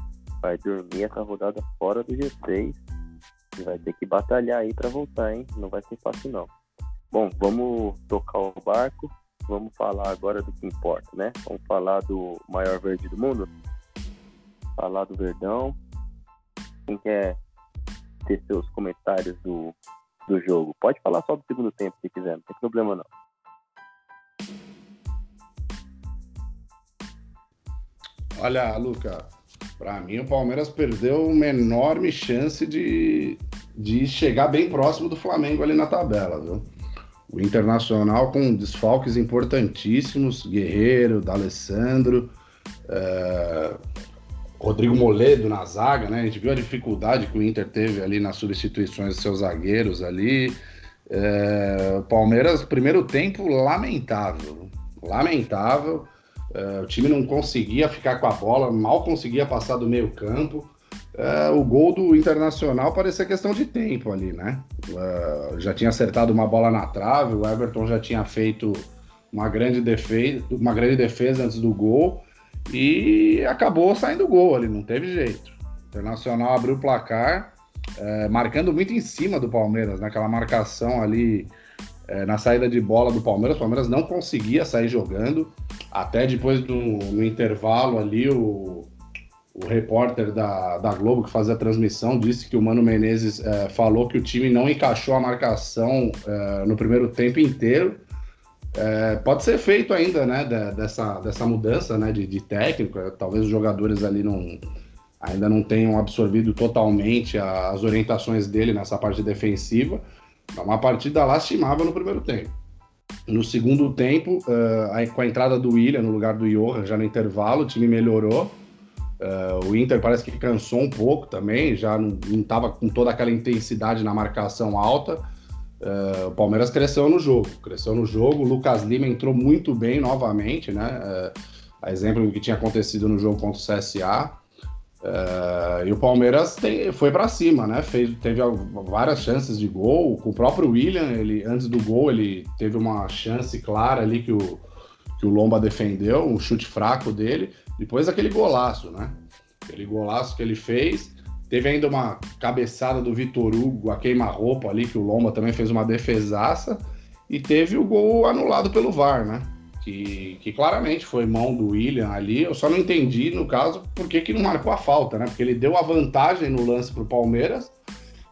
Vai dormir essa rodada fora do G6. E vai ter que batalhar aí para voltar, hein? Não vai ser fácil não. Bom, vamos tocar o barco. Vamos falar agora do que importa, né? Vamos falar do maior verde do mundo. Falar do Verdão. Quem quer ter seus comentários do, do jogo. Pode falar só do segundo tempo se quiser, não tem problema não. Olha, Luca, para mim o Palmeiras perdeu uma enorme chance de, de chegar bem próximo do Flamengo ali na tabela, viu? O Internacional com desfalques importantíssimos, Guerreiro, D'Alessandro, é, Rodrigo Moledo na zaga, né? A gente viu a dificuldade que o Inter teve ali nas substituições de seus zagueiros ali. É, Palmeiras, primeiro tempo, lamentável. Lamentável. É, o time não conseguia ficar com a bola, mal conseguia passar do meio campo. É, o gol do Internacional parecia questão de tempo ali, né? É, já tinha acertado uma bola na trave, o Everton já tinha feito uma grande defesa, uma grande defesa antes do gol e acabou saindo gol ali, não teve jeito. O Internacional abriu o placar, é, marcando muito em cima do Palmeiras, naquela marcação ali é, na saída de bola do Palmeiras. O Palmeiras não conseguia sair jogando, até depois do no intervalo ali, o, o repórter da, da Globo que fazia a transmissão disse que o Mano Menezes é, falou que o time não encaixou a marcação é, no primeiro tempo inteiro é, pode ser feito ainda, né, dessa, dessa mudança né, de, de técnico. É, talvez os jogadores ali não, ainda não tenham absorvido totalmente as orientações dele nessa parte defensiva. É uma partida lastimável no primeiro tempo. No segundo tempo, uh, com a entrada do William no lugar do Johan, já no intervalo, o time melhorou. Uh, o Inter parece que cansou um pouco também, já não estava com toda aquela intensidade na marcação alta. Uh, o Palmeiras cresceu no jogo, cresceu no jogo. O Lucas Lima entrou muito bem novamente, né? Uh, a exemplo do que tinha acontecido no jogo contra o CSA. Uh, e o Palmeiras tem, foi para cima, né? Fez, teve várias chances de gol. Com o próprio William, ele antes do gol, ele teve uma chance clara ali que o, que o Lomba defendeu, um chute fraco dele. Depois aquele golaço, né? Aquele golaço que ele fez. Teve ainda uma cabeçada do Vitor Hugo, a queima-roupa ali, que o Lomba também fez uma defesaça. E teve o gol anulado pelo VAR, né? Que, que claramente foi mão do William ali. Eu só não entendi, no caso, por que, que não marcou a falta, né? Porque ele deu a vantagem no lance pro Palmeiras.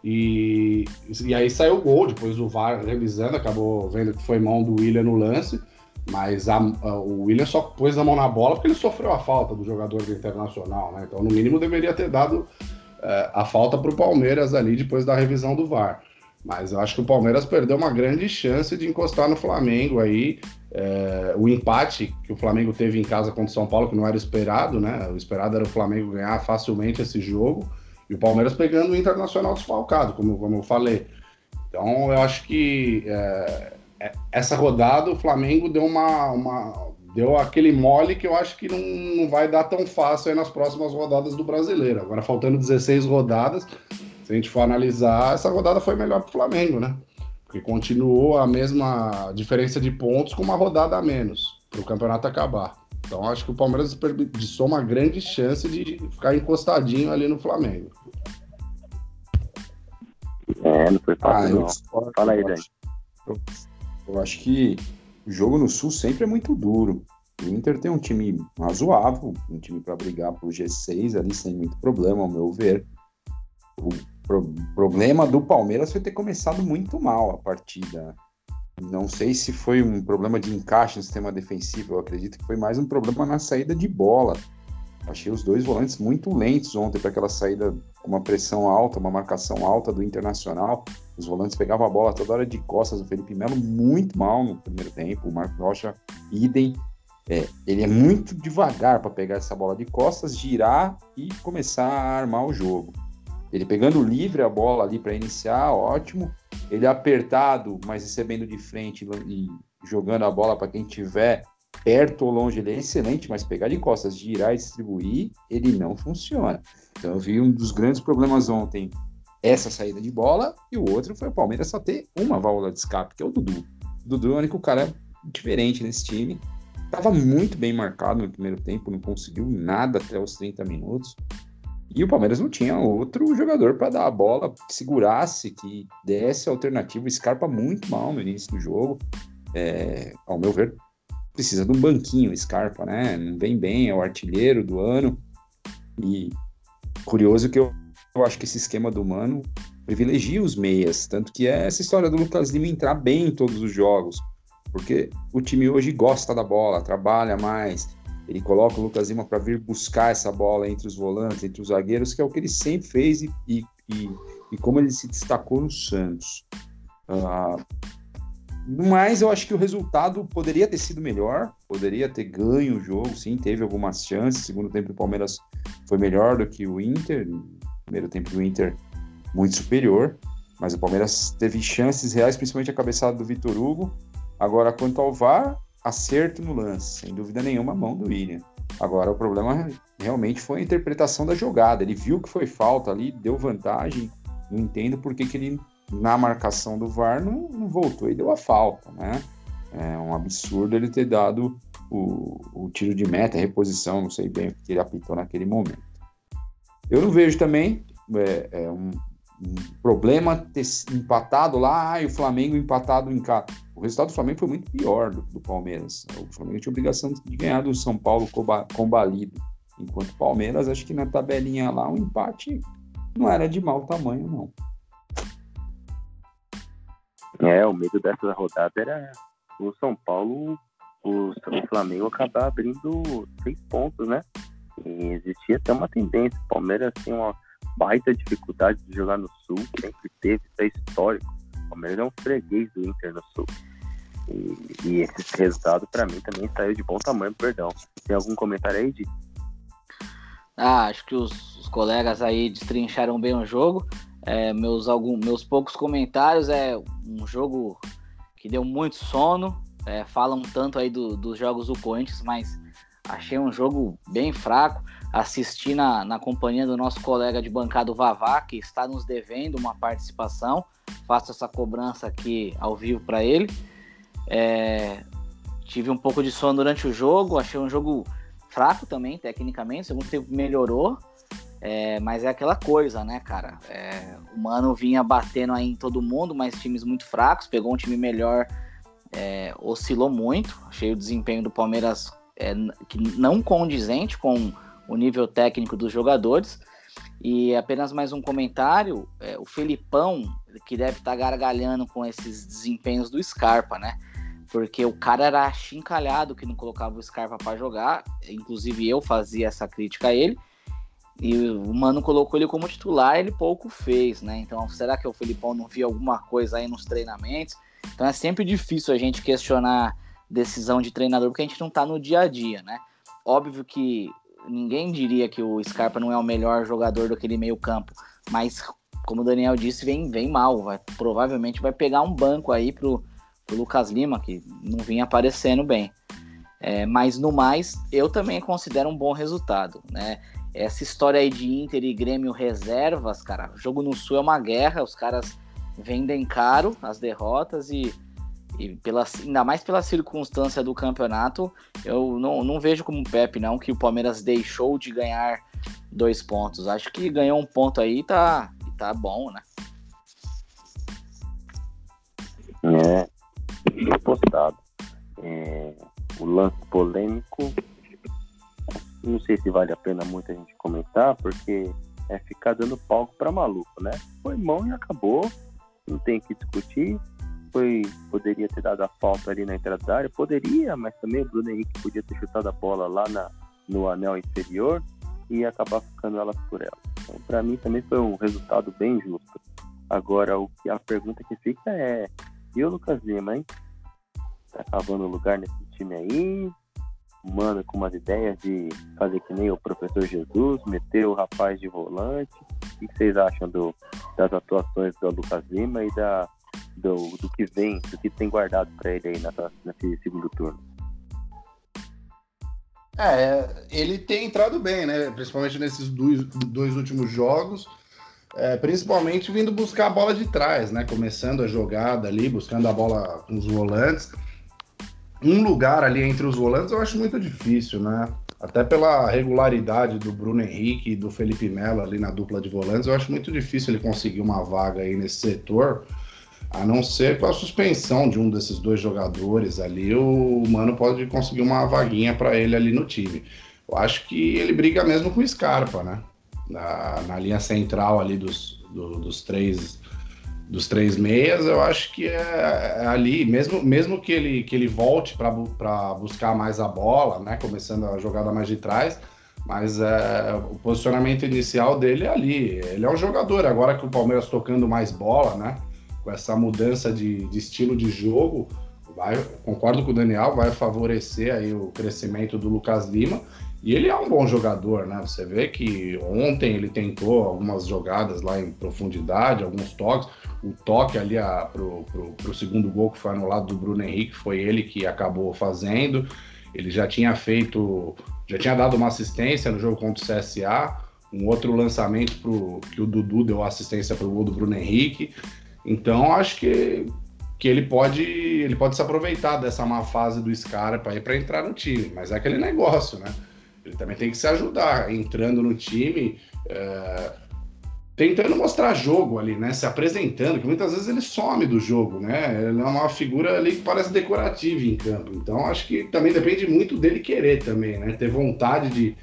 E, e aí saiu o gol. Depois o VAR revisando, acabou vendo que foi mão do William no lance. Mas a, a, o William só pôs a mão na bola porque ele sofreu a falta do jogador do Internacional, né? Então, no mínimo, deveria ter dado a falta para o Palmeiras ali depois da revisão do VAR. Mas eu acho que o Palmeiras perdeu uma grande chance de encostar no Flamengo aí. É, o empate que o Flamengo teve em casa contra o São Paulo, que não era esperado, né? O esperado era o Flamengo ganhar facilmente esse jogo. E o Palmeiras pegando o Internacional desfalcado, como, como eu falei. Então eu acho que é, é essa rodada o Flamengo deu uma, uma, deu aquele mole que eu acho que não, não vai dar tão fácil aí nas próximas rodadas do brasileiro. Agora faltando 16 rodadas, se a gente for analisar, essa rodada foi melhor para o Flamengo, né? Porque continuou a mesma diferença de pontos com uma rodada a menos para o campeonato acabar. Então acho que o Palmeiras desperdiçou uma grande chance de ficar encostadinho ali no Flamengo. É, não foi fácil, ah, não. Fala aí, Dani. Eu acho que o jogo no Sul sempre é muito duro. O Inter tem um time razoável, um time para brigar pro G6 ali sem muito problema, ao meu ver. O pro problema do Palmeiras foi ter começado muito mal a partida. Não sei se foi um problema de encaixe no sistema defensivo, eu acredito que foi mais um problema na saída de bola. Achei os dois volantes muito lentos ontem para aquela saída com uma pressão alta, uma marcação alta do Internacional. Os volantes pegavam a bola toda hora de costas. O Felipe Melo muito mal no primeiro tempo. O Marco Rocha, idem. É, ele é muito devagar para pegar essa bola de costas, girar e começar a armar o jogo. Ele pegando livre a bola ali para iniciar, ótimo. Ele apertado, mas recebendo de frente e jogando a bola para quem tiver perto ou longe, ele é excelente, mas pegar de costas, girar e distribuir, ele não funciona. Então eu vi um dos grandes problemas ontem, essa saída de bola, e o outro foi o Palmeiras só ter uma válvula de escape, que é o Dudu. O Dudu é o único cara diferente nesse time. Estava muito bem marcado no primeiro tempo, não conseguiu nada até os 30 minutos. E o Palmeiras não tinha outro jogador para dar a bola, que segurasse, que desse alternativa. Scarpa muito mal no início do jogo. É, ao meu ver, precisa de um banquinho, Scarpa, né? Não vem bem, é o artilheiro do ano. E curioso que eu, eu acho que esse esquema do Mano privilegia os meias. Tanto que é essa história do Lucas Lima entrar bem em todos os jogos. Porque o time hoje gosta da bola, trabalha mais ele coloca o Lucas Lima para vir buscar essa bola entre os volantes, entre os zagueiros, que é o que ele sempre fez e, e, e como ele se destacou no Santos. Uh, no mais, eu acho que o resultado poderia ter sido melhor, poderia ter ganho o jogo, sim, teve algumas chances. Segundo tempo, o Palmeiras foi melhor do que o Inter. Primeiro tempo do Inter, muito superior. Mas o Palmeiras teve chances reais, principalmente a cabeçada do Vitor Hugo. Agora, quanto ao VAR, acerto no lance, sem dúvida nenhuma, mão do William. Agora, o problema realmente foi a interpretação da jogada. Ele viu que foi falta ali, deu vantagem. Não entendo por que, que ele, na marcação do VAR, não, não voltou e deu a falta, né? É um absurdo ele ter dado o, o tiro de meta, a reposição, não sei bem o que ele apitou naquele momento. Eu não vejo também é, é um, um problema ter empatado lá, e o Flamengo empatado em casa. O resultado do Flamengo foi muito pior do que do Palmeiras. O Flamengo tinha obrigação de ganhar do São Paulo combalido. Enquanto o Palmeiras, acho que na tabelinha lá, o um empate não era de mau tamanho, não. É, o medo dessa rodada era o São Paulo, o, Flamengo acabar abrindo seis pontos, né? E existia até uma tendência. O Palmeiras tem uma baita dificuldade de jogar no Sul, sempre teve, isso é histórico. O Palmeiras é um freguês do Inter no Sul. E, e esse resultado, para mim, também saiu de bom tamanho, perdão. Tem algum comentário aí, Di? Ah, acho que os, os, colegas aí destrincharam bem o jogo. É, meus, algum, meus poucos comentários é um jogo que deu muito sono. É, falam tanto aí do, dos jogos do Corinthians, mas achei um jogo bem fraco. Assisti na, na companhia do nosso colega de bancada, o Vavá, que está nos devendo uma participação. Faço essa cobrança aqui ao vivo para ele. É, tive um pouco de sono durante o jogo, achei um jogo fraco também, tecnicamente. O segundo tempo melhorou, é, mas é aquela coisa, né, cara? É, o Mano vinha batendo aí em todo mundo, mas times muito fracos. Pegou um time melhor, é, oscilou muito. Achei o desempenho do Palmeiras é, que não condizente com o nível técnico dos jogadores. E apenas mais um comentário: é, o Felipão, que deve estar tá gargalhando com esses desempenhos do Scarpa, né? porque o cara era achincalhado que não colocava o Scarpa para jogar, inclusive eu fazia essa crítica a ele. E o Mano colocou ele como titular, ele pouco fez, né? Então, será que o Felipão não viu alguma coisa aí nos treinamentos? Então é sempre difícil a gente questionar decisão de treinador, porque a gente não tá no dia a dia, né? Óbvio que ninguém diria que o Scarpa não é o melhor jogador daquele meio campo, mas como o Daniel disse, vem, vem mal, vai, provavelmente vai pegar um banco aí pro, pro Lucas Lima, que não vinha aparecendo bem. É, mas no mais, eu também considero um bom resultado, né? Essa história aí de Inter e Grêmio reservas, cara, jogo no Sul é uma guerra, os caras vendem caro as derrotas e, e pela, ainda mais pela circunstância do campeonato, eu não, não vejo como Pepe não que o Palmeiras deixou de ganhar dois pontos. Acho que ganhou um ponto aí tá, tá bom, né? É, postado. É, o lance polêmico, não sei se vale a pena muito a gente comentar, porque é ficar dando palco para maluco, né? Foi mão e acabou, não tem que discutir. Foi, poderia ter dado a falta ali na entrada da área, poderia, mas também o Bruno Henrique podia ter chutado a bola lá na, no anel inferior e acabar ficando elas por ela. Então, para mim também foi um resultado bem justo. Agora, o que a pergunta que fica é: e o Lucas Lima, hein? Tá cavando lugar nesse time aí, mano com umas ideias de fazer que nem o professor Jesus, meter o rapaz de volante. O que vocês acham do, das atuações do Lucas Lima e da, do, do que vem, do que tem guardado para ele aí nessa, nesse segundo turno? É, ele tem entrado bem, né? Principalmente nesses dois, dois últimos jogos. É, principalmente vindo buscar a bola de trás, né? Começando a jogada ali, buscando a bola com os volantes um lugar ali entre os volantes eu acho muito difícil, né? Até pela regularidade do Bruno Henrique e do Felipe Melo ali na dupla de volantes, eu acho muito difícil ele conseguir uma vaga aí nesse setor, a não ser com a suspensão de um desses dois jogadores ali, o Mano pode conseguir uma vaguinha para ele ali no time. Eu acho que ele briga mesmo com o Scarpa, né? Na, na linha central ali dos, do, dos três dos três meias, eu acho que é, é ali, mesmo, mesmo que ele, que ele volte para buscar mais a bola, né, começando a jogada mais de trás, mas é, o posicionamento inicial dele é ali. Ele é um jogador, agora que o Palmeiras tocando mais bola, né, com essa mudança de, de estilo de jogo, vai, concordo com o Daniel, vai favorecer aí o crescimento do Lucas Lima e ele é um bom jogador, né? Você vê que ontem ele tentou algumas jogadas lá em profundidade, alguns toques. O toque ali a, pro, pro, pro segundo gol que foi anulado do Bruno Henrique foi ele que acabou fazendo. Ele já tinha feito, já tinha dado uma assistência no jogo contra o CSA, um outro lançamento pro, que o Dudu deu assistência para o gol do Bruno Henrique. Então acho que, que ele pode ele pode se aproveitar dessa má fase do Scarpa aí para entrar no time, mas é aquele negócio, né? Ele também tem que se ajudar, entrando no time, é, tentando mostrar jogo ali, né? Se apresentando, que muitas vezes ele some do jogo, né? Ele é uma figura ali que parece decorativa em campo. Então acho que também depende muito dele querer também, né? Ter vontade de,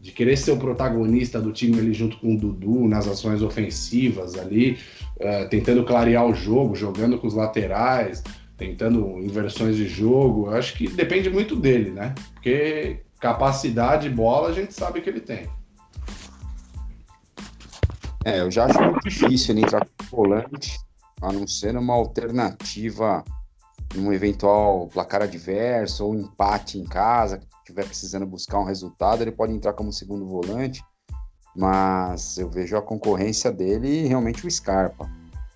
de querer ser o protagonista do time ali junto com o Dudu nas ações ofensivas ali, é, tentando clarear o jogo, jogando com os laterais, tentando inversões de jogo. Eu acho que depende muito dele, né? Porque capacidade de bola a gente sabe que ele tem. É, eu já acho muito difícil ele entrar com volante, a não ser uma alternativa num eventual placar adverso ou empate em casa, que estiver precisando buscar um resultado, ele pode entrar como segundo volante, mas eu vejo a concorrência dele realmente o Scarpa.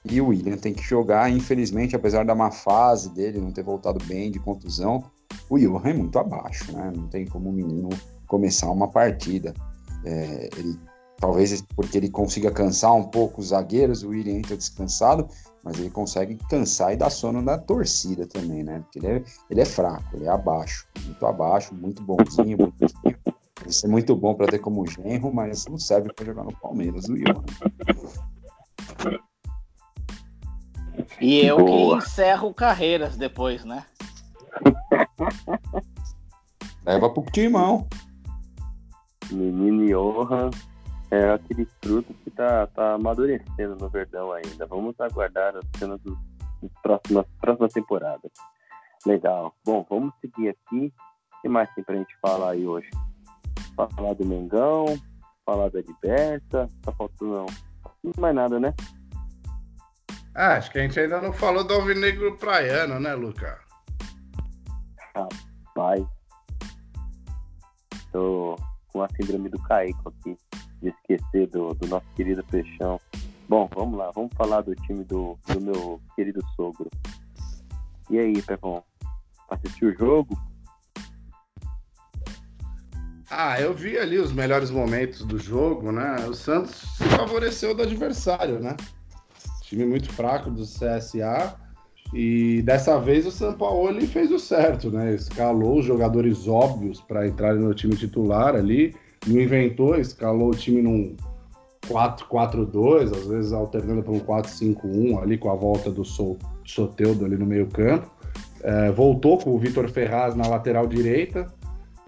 E o William tem que jogar, infelizmente, apesar da má fase dele, não ter voltado bem de contusão, o Johan é muito abaixo, né? Não tem como o menino começar uma partida. É, ele, talvez porque ele consiga cansar um pouco os zagueiros, o William entra descansado, mas ele consegue cansar e dar sono na torcida também, né? Porque ele é, ele é fraco, ele é abaixo, muito abaixo, muito bonzinho, bonzinho. Deve ser muito bom para ter como genro, mas não serve para jogar no Palmeiras, o Johan. E eu Boa. que encerro carreiras depois, né? Leva pro timão. Menino Johan é aquele fruto que tá, tá amadurecendo no Verdão ainda. Vamos aguardar as cenas dos, dos próximas, próximas temporadas. Legal. Bom, vamos seguir aqui. O que mais tem pra gente falar aí hoje? Falar do Mengão, falar da Liberta, tá faltando não. Não mais nada, né? Ah, acho que a gente ainda não falou do Alvinegro Praiano, né, Luca? Rapaz. Tô com a síndrome do Caico aqui, de esquecer do, do nosso querido Peixão. Bom, vamos lá, vamos falar do time do, do meu querido sogro. E aí, Pepão? Assistiu o jogo? Ah, eu vi ali os melhores momentos do jogo, né? O Santos se favoreceu do adversário, né? Time muito fraco do CSA. E dessa vez o São Paulo fez o certo, né? Escalou os jogadores óbvios para entrarem no time titular ali. Não inventou, escalou o time num 4-4-2, às vezes alternando para um 4-5-1 ali com a volta do Soteudo ali no meio campo. É, voltou com o Vitor Ferraz na lateral direita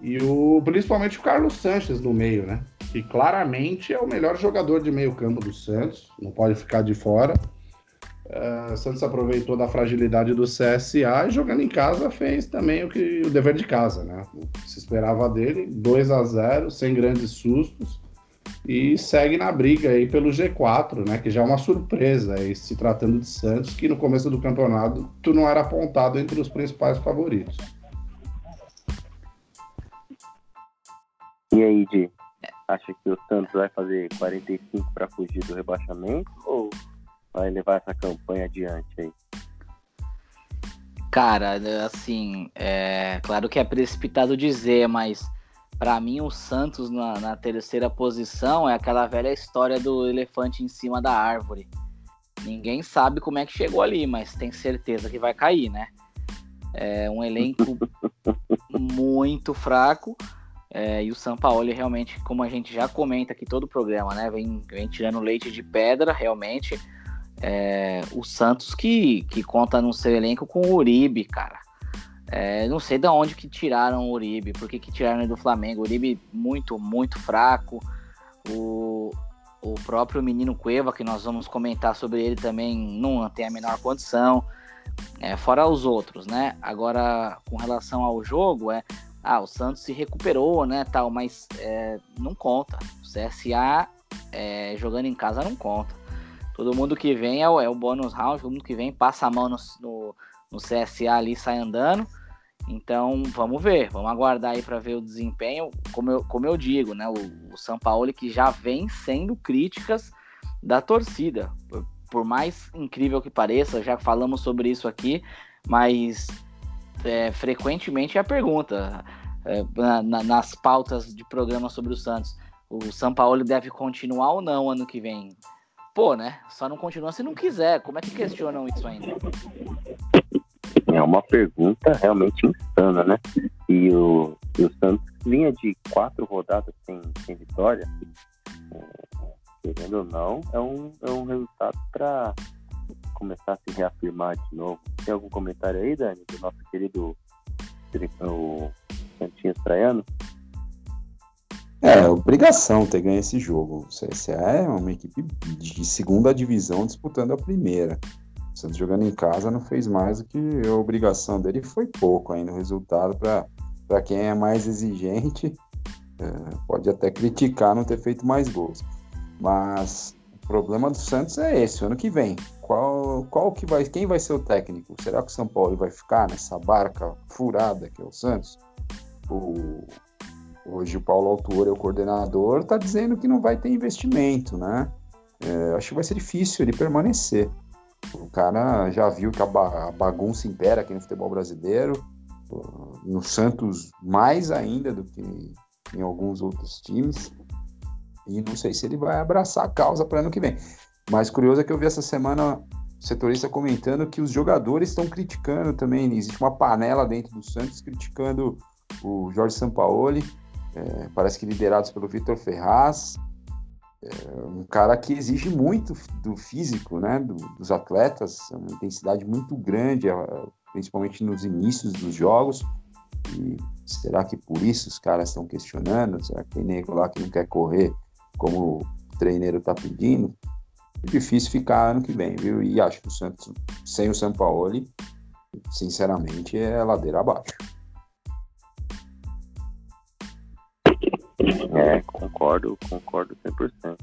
e o, principalmente o Carlos Sanches no meio, né? Que claramente é o melhor jogador de meio campo do Santos, não pode ficar de fora. Uh, Santos aproveitou da fragilidade do CSA e jogando em casa fez também o que o dever de casa, né? O que se esperava dele, 2 a 0 sem grandes sustos e segue na briga aí pelo G4, né? Que já é uma surpresa aí, se tratando de Santos, que no começo do campeonato tu não era apontado entre os principais favoritos. E aí, Di? Acha que o Santos vai fazer 45 para fugir do rebaixamento ou vai levar essa campanha adiante aí? Cara, assim, é claro que é precipitado dizer, mas para mim o Santos na, na, terceira posição é aquela velha história do elefante em cima da árvore. Ninguém sabe como é que chegou ali, mas tem certeza que vai cair, né? É um elenco muito fraco é, e o São Paulo realmente, como a gente já comenta aqui todo o programa, né? Vem, vem tirando leite de pedra, realmente. É, o Santos que, que conta no seu elenco com o Uribe, cara. É, não sei de onde que tiraram o Uribe, por que, que tiraram do Flamengo. O Uribe muito, muito fraco. O, o próprio menino Cueva, que nós vamos comentar sobre ele também, não tem a menor condição. É, fora os outros, né? Agora, com relação ao jogo, é ah, o Santos se recuperou, né, tal, mas é, não conta. O CSA é, jogando em casa não conta. Todo mundo que vem é o, é o bônus round, todo mundo que vem passa a mão no, no, no CSA ali sai andando. Então vamos ver, vamos aguardar aí para ver o desempenho. Como eu, como eu digo, né, o, o São Paulo que já vem sendo críticas da torcida. Por, por mais incrível que pareça, já falamos sobre isso aqui, mas é, frequentemente é a pergunta é, na, nas pautas de programa sobre o Santos. O São Paulo deve continuar ou não ano que vem? Pô, né? Só não continua se não quiser. Como é que questionam isso ainda? É uma pergunta realmente insana, né? E o, e o Santos vinha de quatro rodadas sem, sem vitória. É, querendo ou não, é um, é um resultado para começar a se reafirmar de novo. Tem algum comentário aí, Dani, do nosso querido o Santinho Traiano? É, obrigação ter ganho esse jogo. O CSA é uma equipe de segunda divisão disputando a primeira. O Santos jogando em casa não fez mais do que a obrigação dele foi pouco ainda. O resultado, para quem é mais exigente, é, pode até criticar não ter feito mais gols. Mas o problema do Santos é esse, ano que vem. Qual, qual que vai, quem vai ser o técnico? Será que o São Paulo vai ficar nessa barca furada que é o Santos? O, hoje o Paulo Autor é o coordenador, está dizendo que não vai ter investimento, né? É, acho que vai ser difícil ele permanecer. O cara já viu que a, a bagunça impera aqui no futebol brasileiro, no Santos mais ainda do que em alguns outros times. E não sei se ele vai abraçar a causa para ano que vem. Mas curioso é que eu vi essa semana setorista comentando que os jogadores estão criticando também. Existe uma panela dentro do Santos criticando o Jorge Sampaoli, é, parece que liderados pelo Vitor Ferraz, é, um cara que exige muito do físico, né, do, dos atletas, uma intensidade muito grande, principalmente nos inícios dos jogos. E será que por isso os caras estão questionando? Será que tem nego lá que não quer correr como o treineiro está pedindo? difícil ficar ano que vem, viu? E acho que o Santos, sem o São Paulo, sinceramente, é ladeira abaixo. É, concordo, concordo 100%.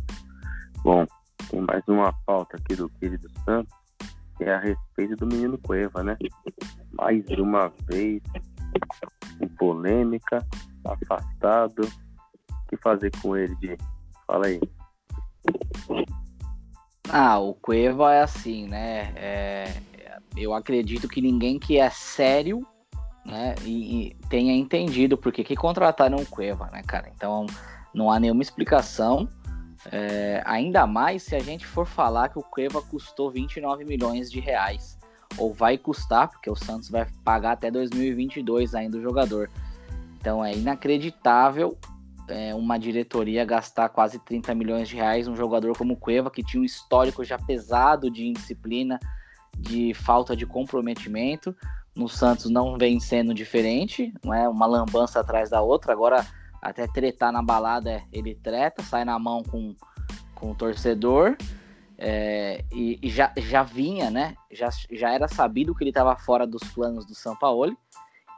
Bom, tem mais uma pauta aqui do querido Santos, que é a respeito do menino Cueva, né? Mais uma vez, em polêmica, afastado. O que fazer com ele, de Fala aí. Ah, o Cueva é assim, né? É, eu acredito que ninguém que é sério, né, e, e tenha entendido porque que contrataram o Cueva, né, cara? Então, não há nenhuma explicação. É, ainda mais se a gente for falar que o Cueva custou 29 milhões de reais. Ou vai custar, porque o Santos vai pagar até 2022 ainda o jogador. Então é inacreditável é, uma diretoria gastar quase 30 milhões de reais um jogador como o Cueva, que tinha um histórico já pesado de indisciplina, de falta de comprometimento. No Santos não vem sendo diferente, não é uma lambança atrás da outra. Agora, até tretar na balada, ele treta, sai na mão com, com o torcedor. É, e, e já, já vinha, né? Já, já era sabido que ele estava fora dos planos do São Paulo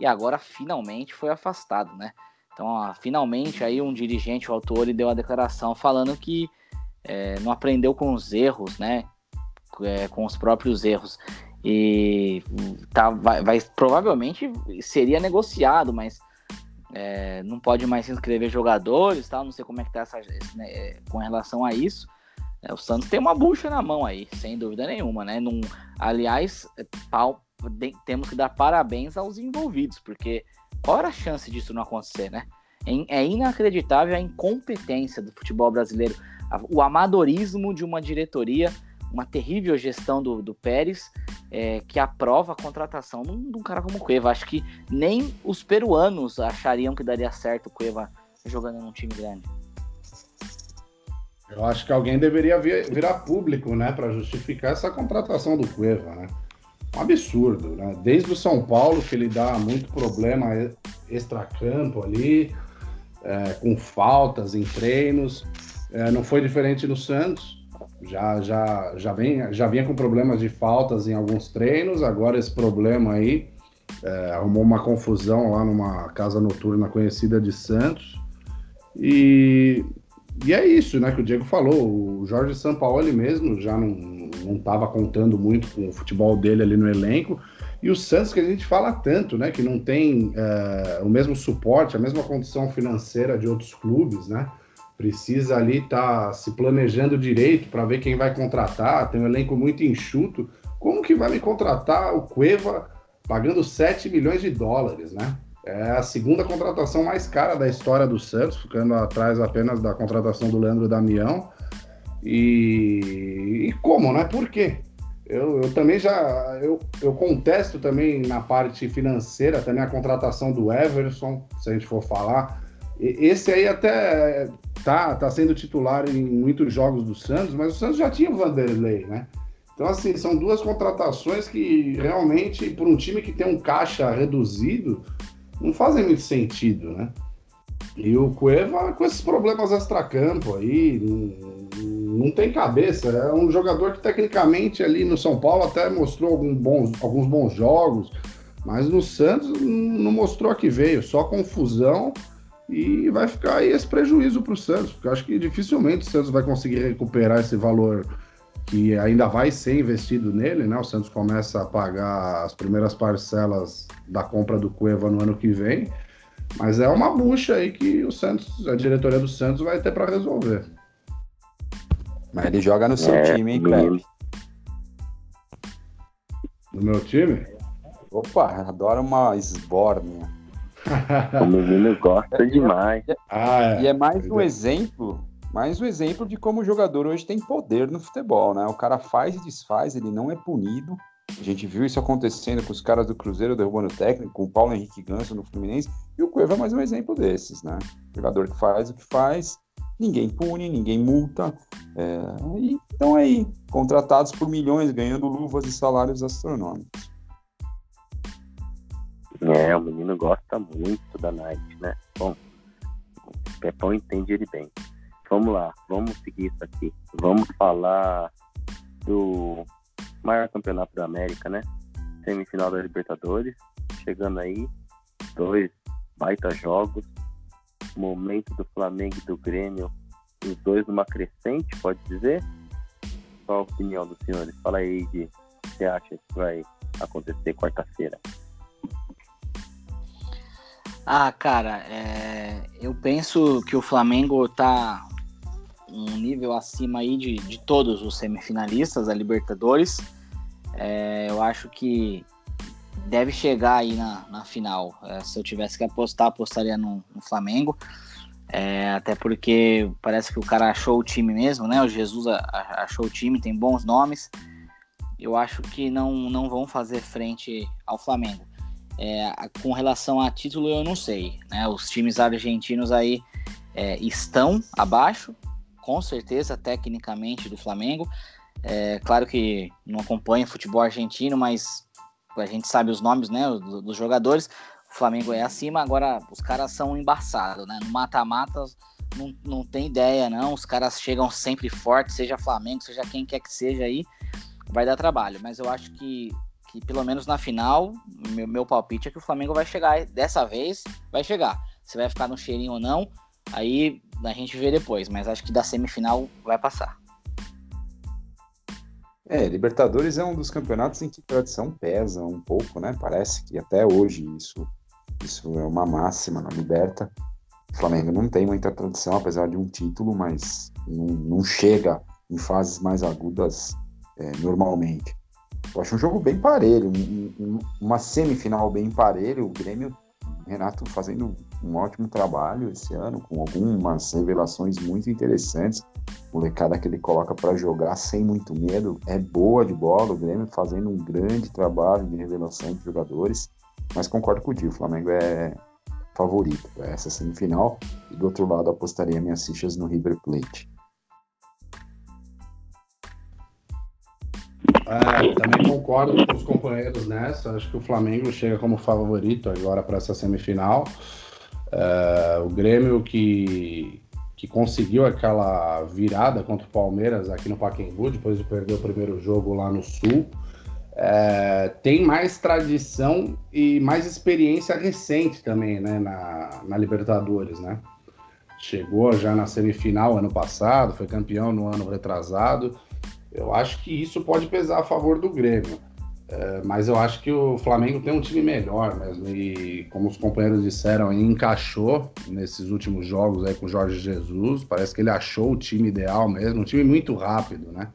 e agora finalmente foi afastado, né? Então, ó, finalmente aí um dirigente, o autor, deu a declaração falando que é, não aprendeu com os erros, né? É, com os próprios erros. E tá, vai, vai provavelmente seria negociado, mas é, não pode mais se inscrever jogadores, tal. Não sei como é que tá essa, né, é, com relação a isso. É, o Santos tem uma bucha na mão aí, sem dúvida nenhuma, né? Num, aliás, é, pau, de, temos que dar parabéns aos envolvidos, porque qual era a chance disso não acontecer, né? É, é inacreditável a incompetência do futebol brasileiro, o amadorismo de uma diretoria, uma terrível gestão do, do Pérez, é, que aprova a contratação de um, de um, cara como o Cueva. Acho que nem os peruanos achariam que daria certo o Cueva jogando num time grande. Eu acho que alguém deveria vir, virar público, né, para justificar essa contratação do Cueva, né? um absurdo, né? Desde o São Paulo, que ele dá muito problema extracampo ali, é, com faltas em treinos. É, não foi diferente no Santos. Já, já, já, vem, já vinha com problemas de faltas em alguns treinos. Agora esse problema aí é, arrumou uma confusão lá numa casa noturna conhecida de Santos. E, e é isso, né? Que o Diego falou. O Jorge Sampaoli mesmo já não não estava contando muito com o futebol dele ali no elenco. E o Santos, que a gente fala tanto, né? Que não tem é, o mesmo suporte, a mesma condição financeira de outros clubes, né? Precisa ali estar tá se planejando direito para ver quem vai contratar, tem um elenco muito enxuto. Como que vai me contratar o Cueva pagando 7 milhões de dólares, né? É a segunda contratação mais cara da história do Santos, ficando atrás apenas da contratação do Leandro Damião. E, e como, né? Por quê? Eu, eu, também já eu, eu contesto também na parte financeira também a contratação do Everson, se a gente for falar. Esse aí até tá, tá sendo titular em muitos jogos do Santos, mas o Santos já tinha o Vanderlei, né? Então, assim, são duas contratações que realmente, por um time que tem um caixa reduzido, não fazem muito sentido, né? E o Cueva com esses problemas extracampo aí, não tem cabeça. É um jogador que tecnicamente ali no São Paulo até mostrou alguns bons, alguns bons jogos, mas no Santos não mostrou que veio, só confusão e vai ficar aí esse prejuízo para o Santos, porque eu acho que dificilmente o Santos vai conseguir recuperar esse valor que ainda vai ser investido nele, né? O Santos começa a pagar as primeiras parcelas da compra do Cueva no ano que vem, mas é uma bucha aí que o Santos, a diretoria do Santos vai ter para resolver. Mas ele joga no seu é, time, hein, Cleber? No meu time? Opa, adora uma esbórnia. o menino gosta demais. Ah, é. E é mais um exemplo, mais um exemplo de como o jogador hoje tem poder no futebol, né? O cara faz e desfaz, ele não é punido. A gente viu isso acontecendo com os caras do Cruzeiro derrubando o técnico, com o Paulo Henrique Ganso no Fluminense, e o Cueva é mais um exemplo desses, né? Jogador que faz o que faz, ninguém pune, ninguém multa. É, e estão aí, contratados por milhões, ganhando luvas e salários astronômicos. É, o menino gosta muito da Nike, né? Bom, o Pepão entende ele bem. Vamos lá, vamos seguir isso aqui. Vamos falar do maior campeonato da América, né? Semifinal da Libertadores, chegando aí, dois baita jogos, momento do Flamengo e do Grêmio, os dois numa crescente, pode dizer? Qual a opinião dos senhores? Fala aí de o que você acha que vai acontecer quarta-feira. Ah, cara, é... eu penso que o Flamengo tá um nível acima aí de, de todos os semifinalistas da Libertadores. É, eu acho que deve chegar aí na, na final. É, se eu tivesse que apostar, apostaria no, no Flamengo. É, até porque parece que o cara achou o time mesmo, né? O Jesus achou o time, tem bons nomes. Eu acho que não, não vão fazer frente ao Flamengo. É, com relação a título, eu não sei. Né? Os times argentinos aí é, estão abaixo, com certeza, tecnicamente, do Flamengo. É, claro que não acompanho futebol argentino, mas a gente sabe os nomes né, dos jogadores. O Flamengo é acima, agora os caras são embaçados, né? No mata-mata não, não tem ideia, não. Os caras chegam sempre fortes, seja Flamengo, seja quem quer que seja aí, vai dar trabalho. Mas eu acho que que pelo menos na final, meu, meu palpite é que o Flamengo vai chegar. Dessa vez, vai chegar. Se vai ficar no cheirinho ou não, aí a gente vê depois. Mas acho que da semifinal vai passar. É, Libertadores é um dos campeonatos em que tradição pesa um pouco, né? Parece que até hoje isso, isso é uma máxima na Liberta. O Flamengo não tem muita tradição, apesar de um título, mas não, não chega em fases mais agudas é, normalmente. Eu acho um jogo bem parelho, um, um, uma semifinal bem parelho. O Grêmio, Renato fazendo um ótimo trabalho esse ano, com algumas revelações muito interessantes. Molecada que ele coloca para jogar sem muito medo, é boa de bola. O Grêmio fazendo um grande trabalho de revelação de jogadores. Mas concordo com o Dio, o Flamengo é favorito para essa semifinal. E do outro lado, apostaria minhas fichas no River Plate. É, também concordo com os companheiros nessa. Acho que o Flamengo chega como favorito agora para essa semifinal. É, o Grêmio que, que conseguiu aquela virada contra o Palmeiras aqui no Pacaembu, depois de perder o primeiro jogo lá no Sul. É, tem mais tradição e mais experiência recente também né, na, na Libertadores, né? Chegou já na semifinal ano passado, foi campeão no ano retrasado eu acho que isso pode pesar a favor do Grêmio. É, mas eu acho que o Flamengo tem um time melhor mesmo. E como os companheiros disseram, encaixou nesses últimos jogos aí com o Jorge Jesus. Parece que ele achou o time ideal mesmo, um time muito rápido, né?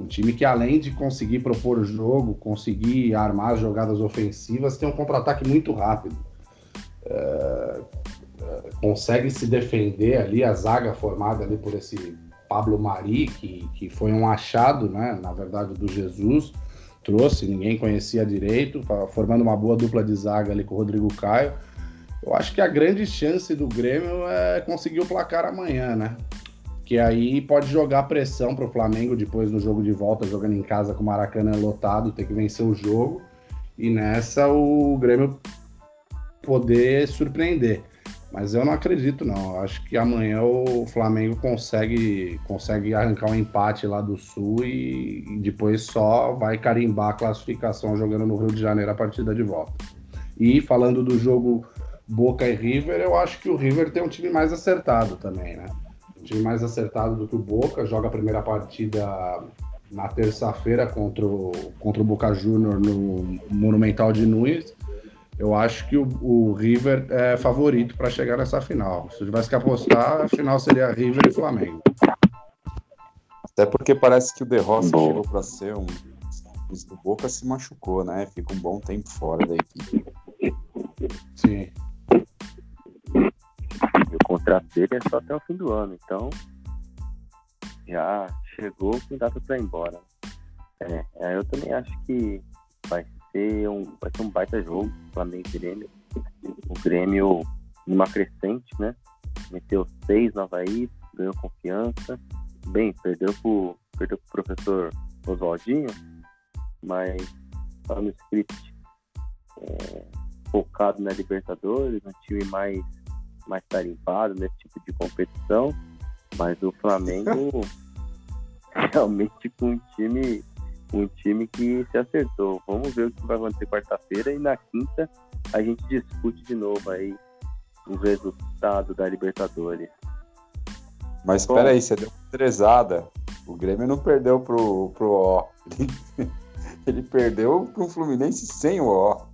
Um time que, além de conseguir propor o jogo, conseguir armar as jogadas ofensivas, tem um contra-ataque muito rápido. É, é, consegue se defender ali, a zaga formada ali por esse Pablo Mari, que, que foi um achado, né, na verdade, do Jesus, trouxe, ninguém conhecia direito, formando uma boa dupla de zaga ali com o Rodrigo Caio. Eu acho que a grande chance do Grêmio é conseguir o placar amanhã, né? Que aí pode jogar pressão para o Flamengo depois no jogo de volta, jogando em casa com o Maracanã lotado, ter que vencer o jogo. E nessa o Grêmio poder surpreender. Mas eu não acredito, não. Acho que amanhã o Flamengo consegue, consegue arrancar um empate lá do Sul e, e depois só vai carimbar a classificação jogando no Rio de Janeiro a partida de volta. E falando do jogo Boca e River, eu acho que o River tem um time mais acertado também, né? Um time mais acertado do que o Boca, joga a primeira partida na terça-feira contra o, contra o Boca Júnior no Monumental de Nunes eu acho que o, o River é favorito para chegar nessa final. Se eu tivesse que apostar, a final seria River e Flamengo. Até porque parece que o De Rossi bom. chegou para ser um. O Boca se machucou, né? Fica um bom tempo fora da equipe. Sim. E o contrato dele é só até o fim do ano, então já chegou com data para ir embora. É, é, eu também acho que vai ser um, vai ser um baita jogo, Flamengo e Grêmio. O Grêmio numa crescente, né? Meteu seis no Havaí, ganhou confiança. Bem, perdeu pro, perdeu pro professor Oswaldinho, mas tá no script é, focado na Libertadores, um time mais, mais tarimpado nesse tipo de competição. Mas o Flamengo realmente com um time um time que se acertou. Vamos ver o que vai acontecer quarta-feira e na quinta a gente discute de novo aí o resultado da Libertadores. Mas espera aí, você deu uma trezada. O Grêmio não perdeu pro, pro O. Ele perdeu pro Fluminense sem o O.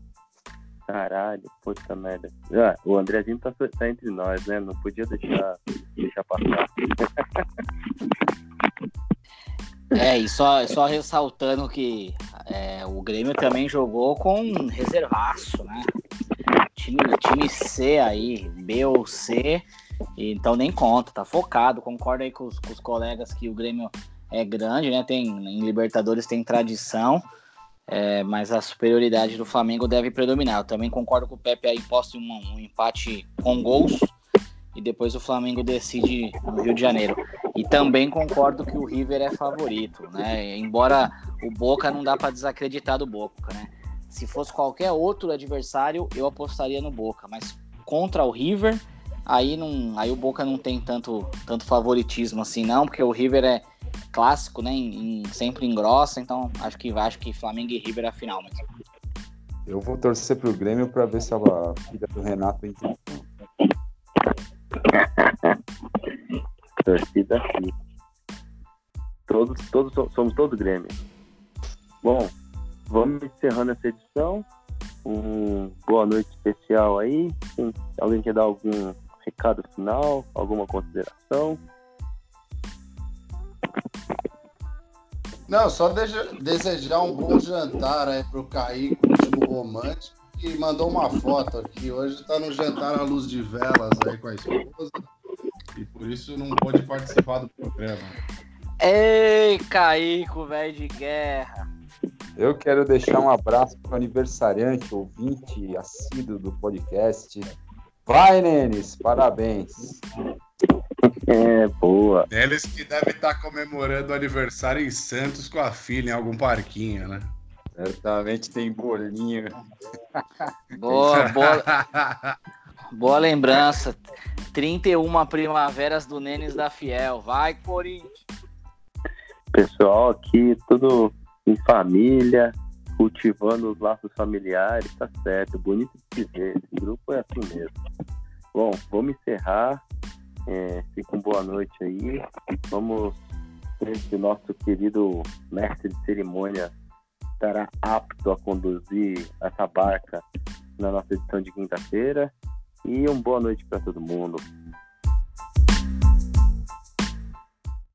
Caralho, puta merda. Ah, o Andrezinho tá, tá, entre nós, né? Não podia deixar, deixar passar. É, e só, só ressaltando que é, o Grêmio também jogou com reservaço, né? Time, time C aí, B ou C, então nem conta, tá focado. Concordo aí com os, com os colegas que o Grêmio é grande, né? Tem, em Libertadores tem tradição, é, mas a superioridade do Flamengo deve predominar. Eu também concordo com o Pepe aí, posto um, um empate com gols e depois o Flamengo decide no Rio de Janeiro. E também concordo que o River é favorito, né? Embora o Boca não dá para desacreditar do Boca, né? Se fosse qualquer outro adversário, eu apostaria no Boca, mas contra o River, aí não, aí o Boca não tem tanto tanto favoritismo assim não, porque o River é clássico, né? Em, em, sempre engrossa, então acho que acho que Flamengo e River é a final. Eu vou torcer pro Grêmio para ver se a filha do Renato entra Torcida aqui. Todos, todos somos todos Grêmio. Bom, vamos encerrando essa edição. Um boa noite especial aí. alguém quer dar algum recado final, alguma consideração? Não, só desejar um bom jantar aí pro Kaique, último romântico, que mandou uma foto aqui. Hoje tá no jantar à luz de velas aí com a esposa e por isso não pôde participar do programa. Ei, Caico, velho de guerra. Eu quero deixar um abraço para o aniversariante, ouvinte assíduo do podcast. Vai, Nenes, parabéns. É, boa. Eles que deve estar tá comemorando o aniversário em Santos com a filha em algum parquinho, né? Certamente tem bolinho. Boa, boa. Boa lembrança. 31 primaveras do Nenes da Fiel. Vai, Corinthians. Pessoal aqui, tudo em família, cultivando os laços familiares, tá certo. Bonito de ver. Esse grupo é assim mesmo. Bom, vamos encerrar. É, fiquem boa noite aí. Vamos ver se o nosso querido mestre de cerimônia estará apto a conduzir essa barca na nossa edição de quinta-feira. E uma boa noite para todo mundo.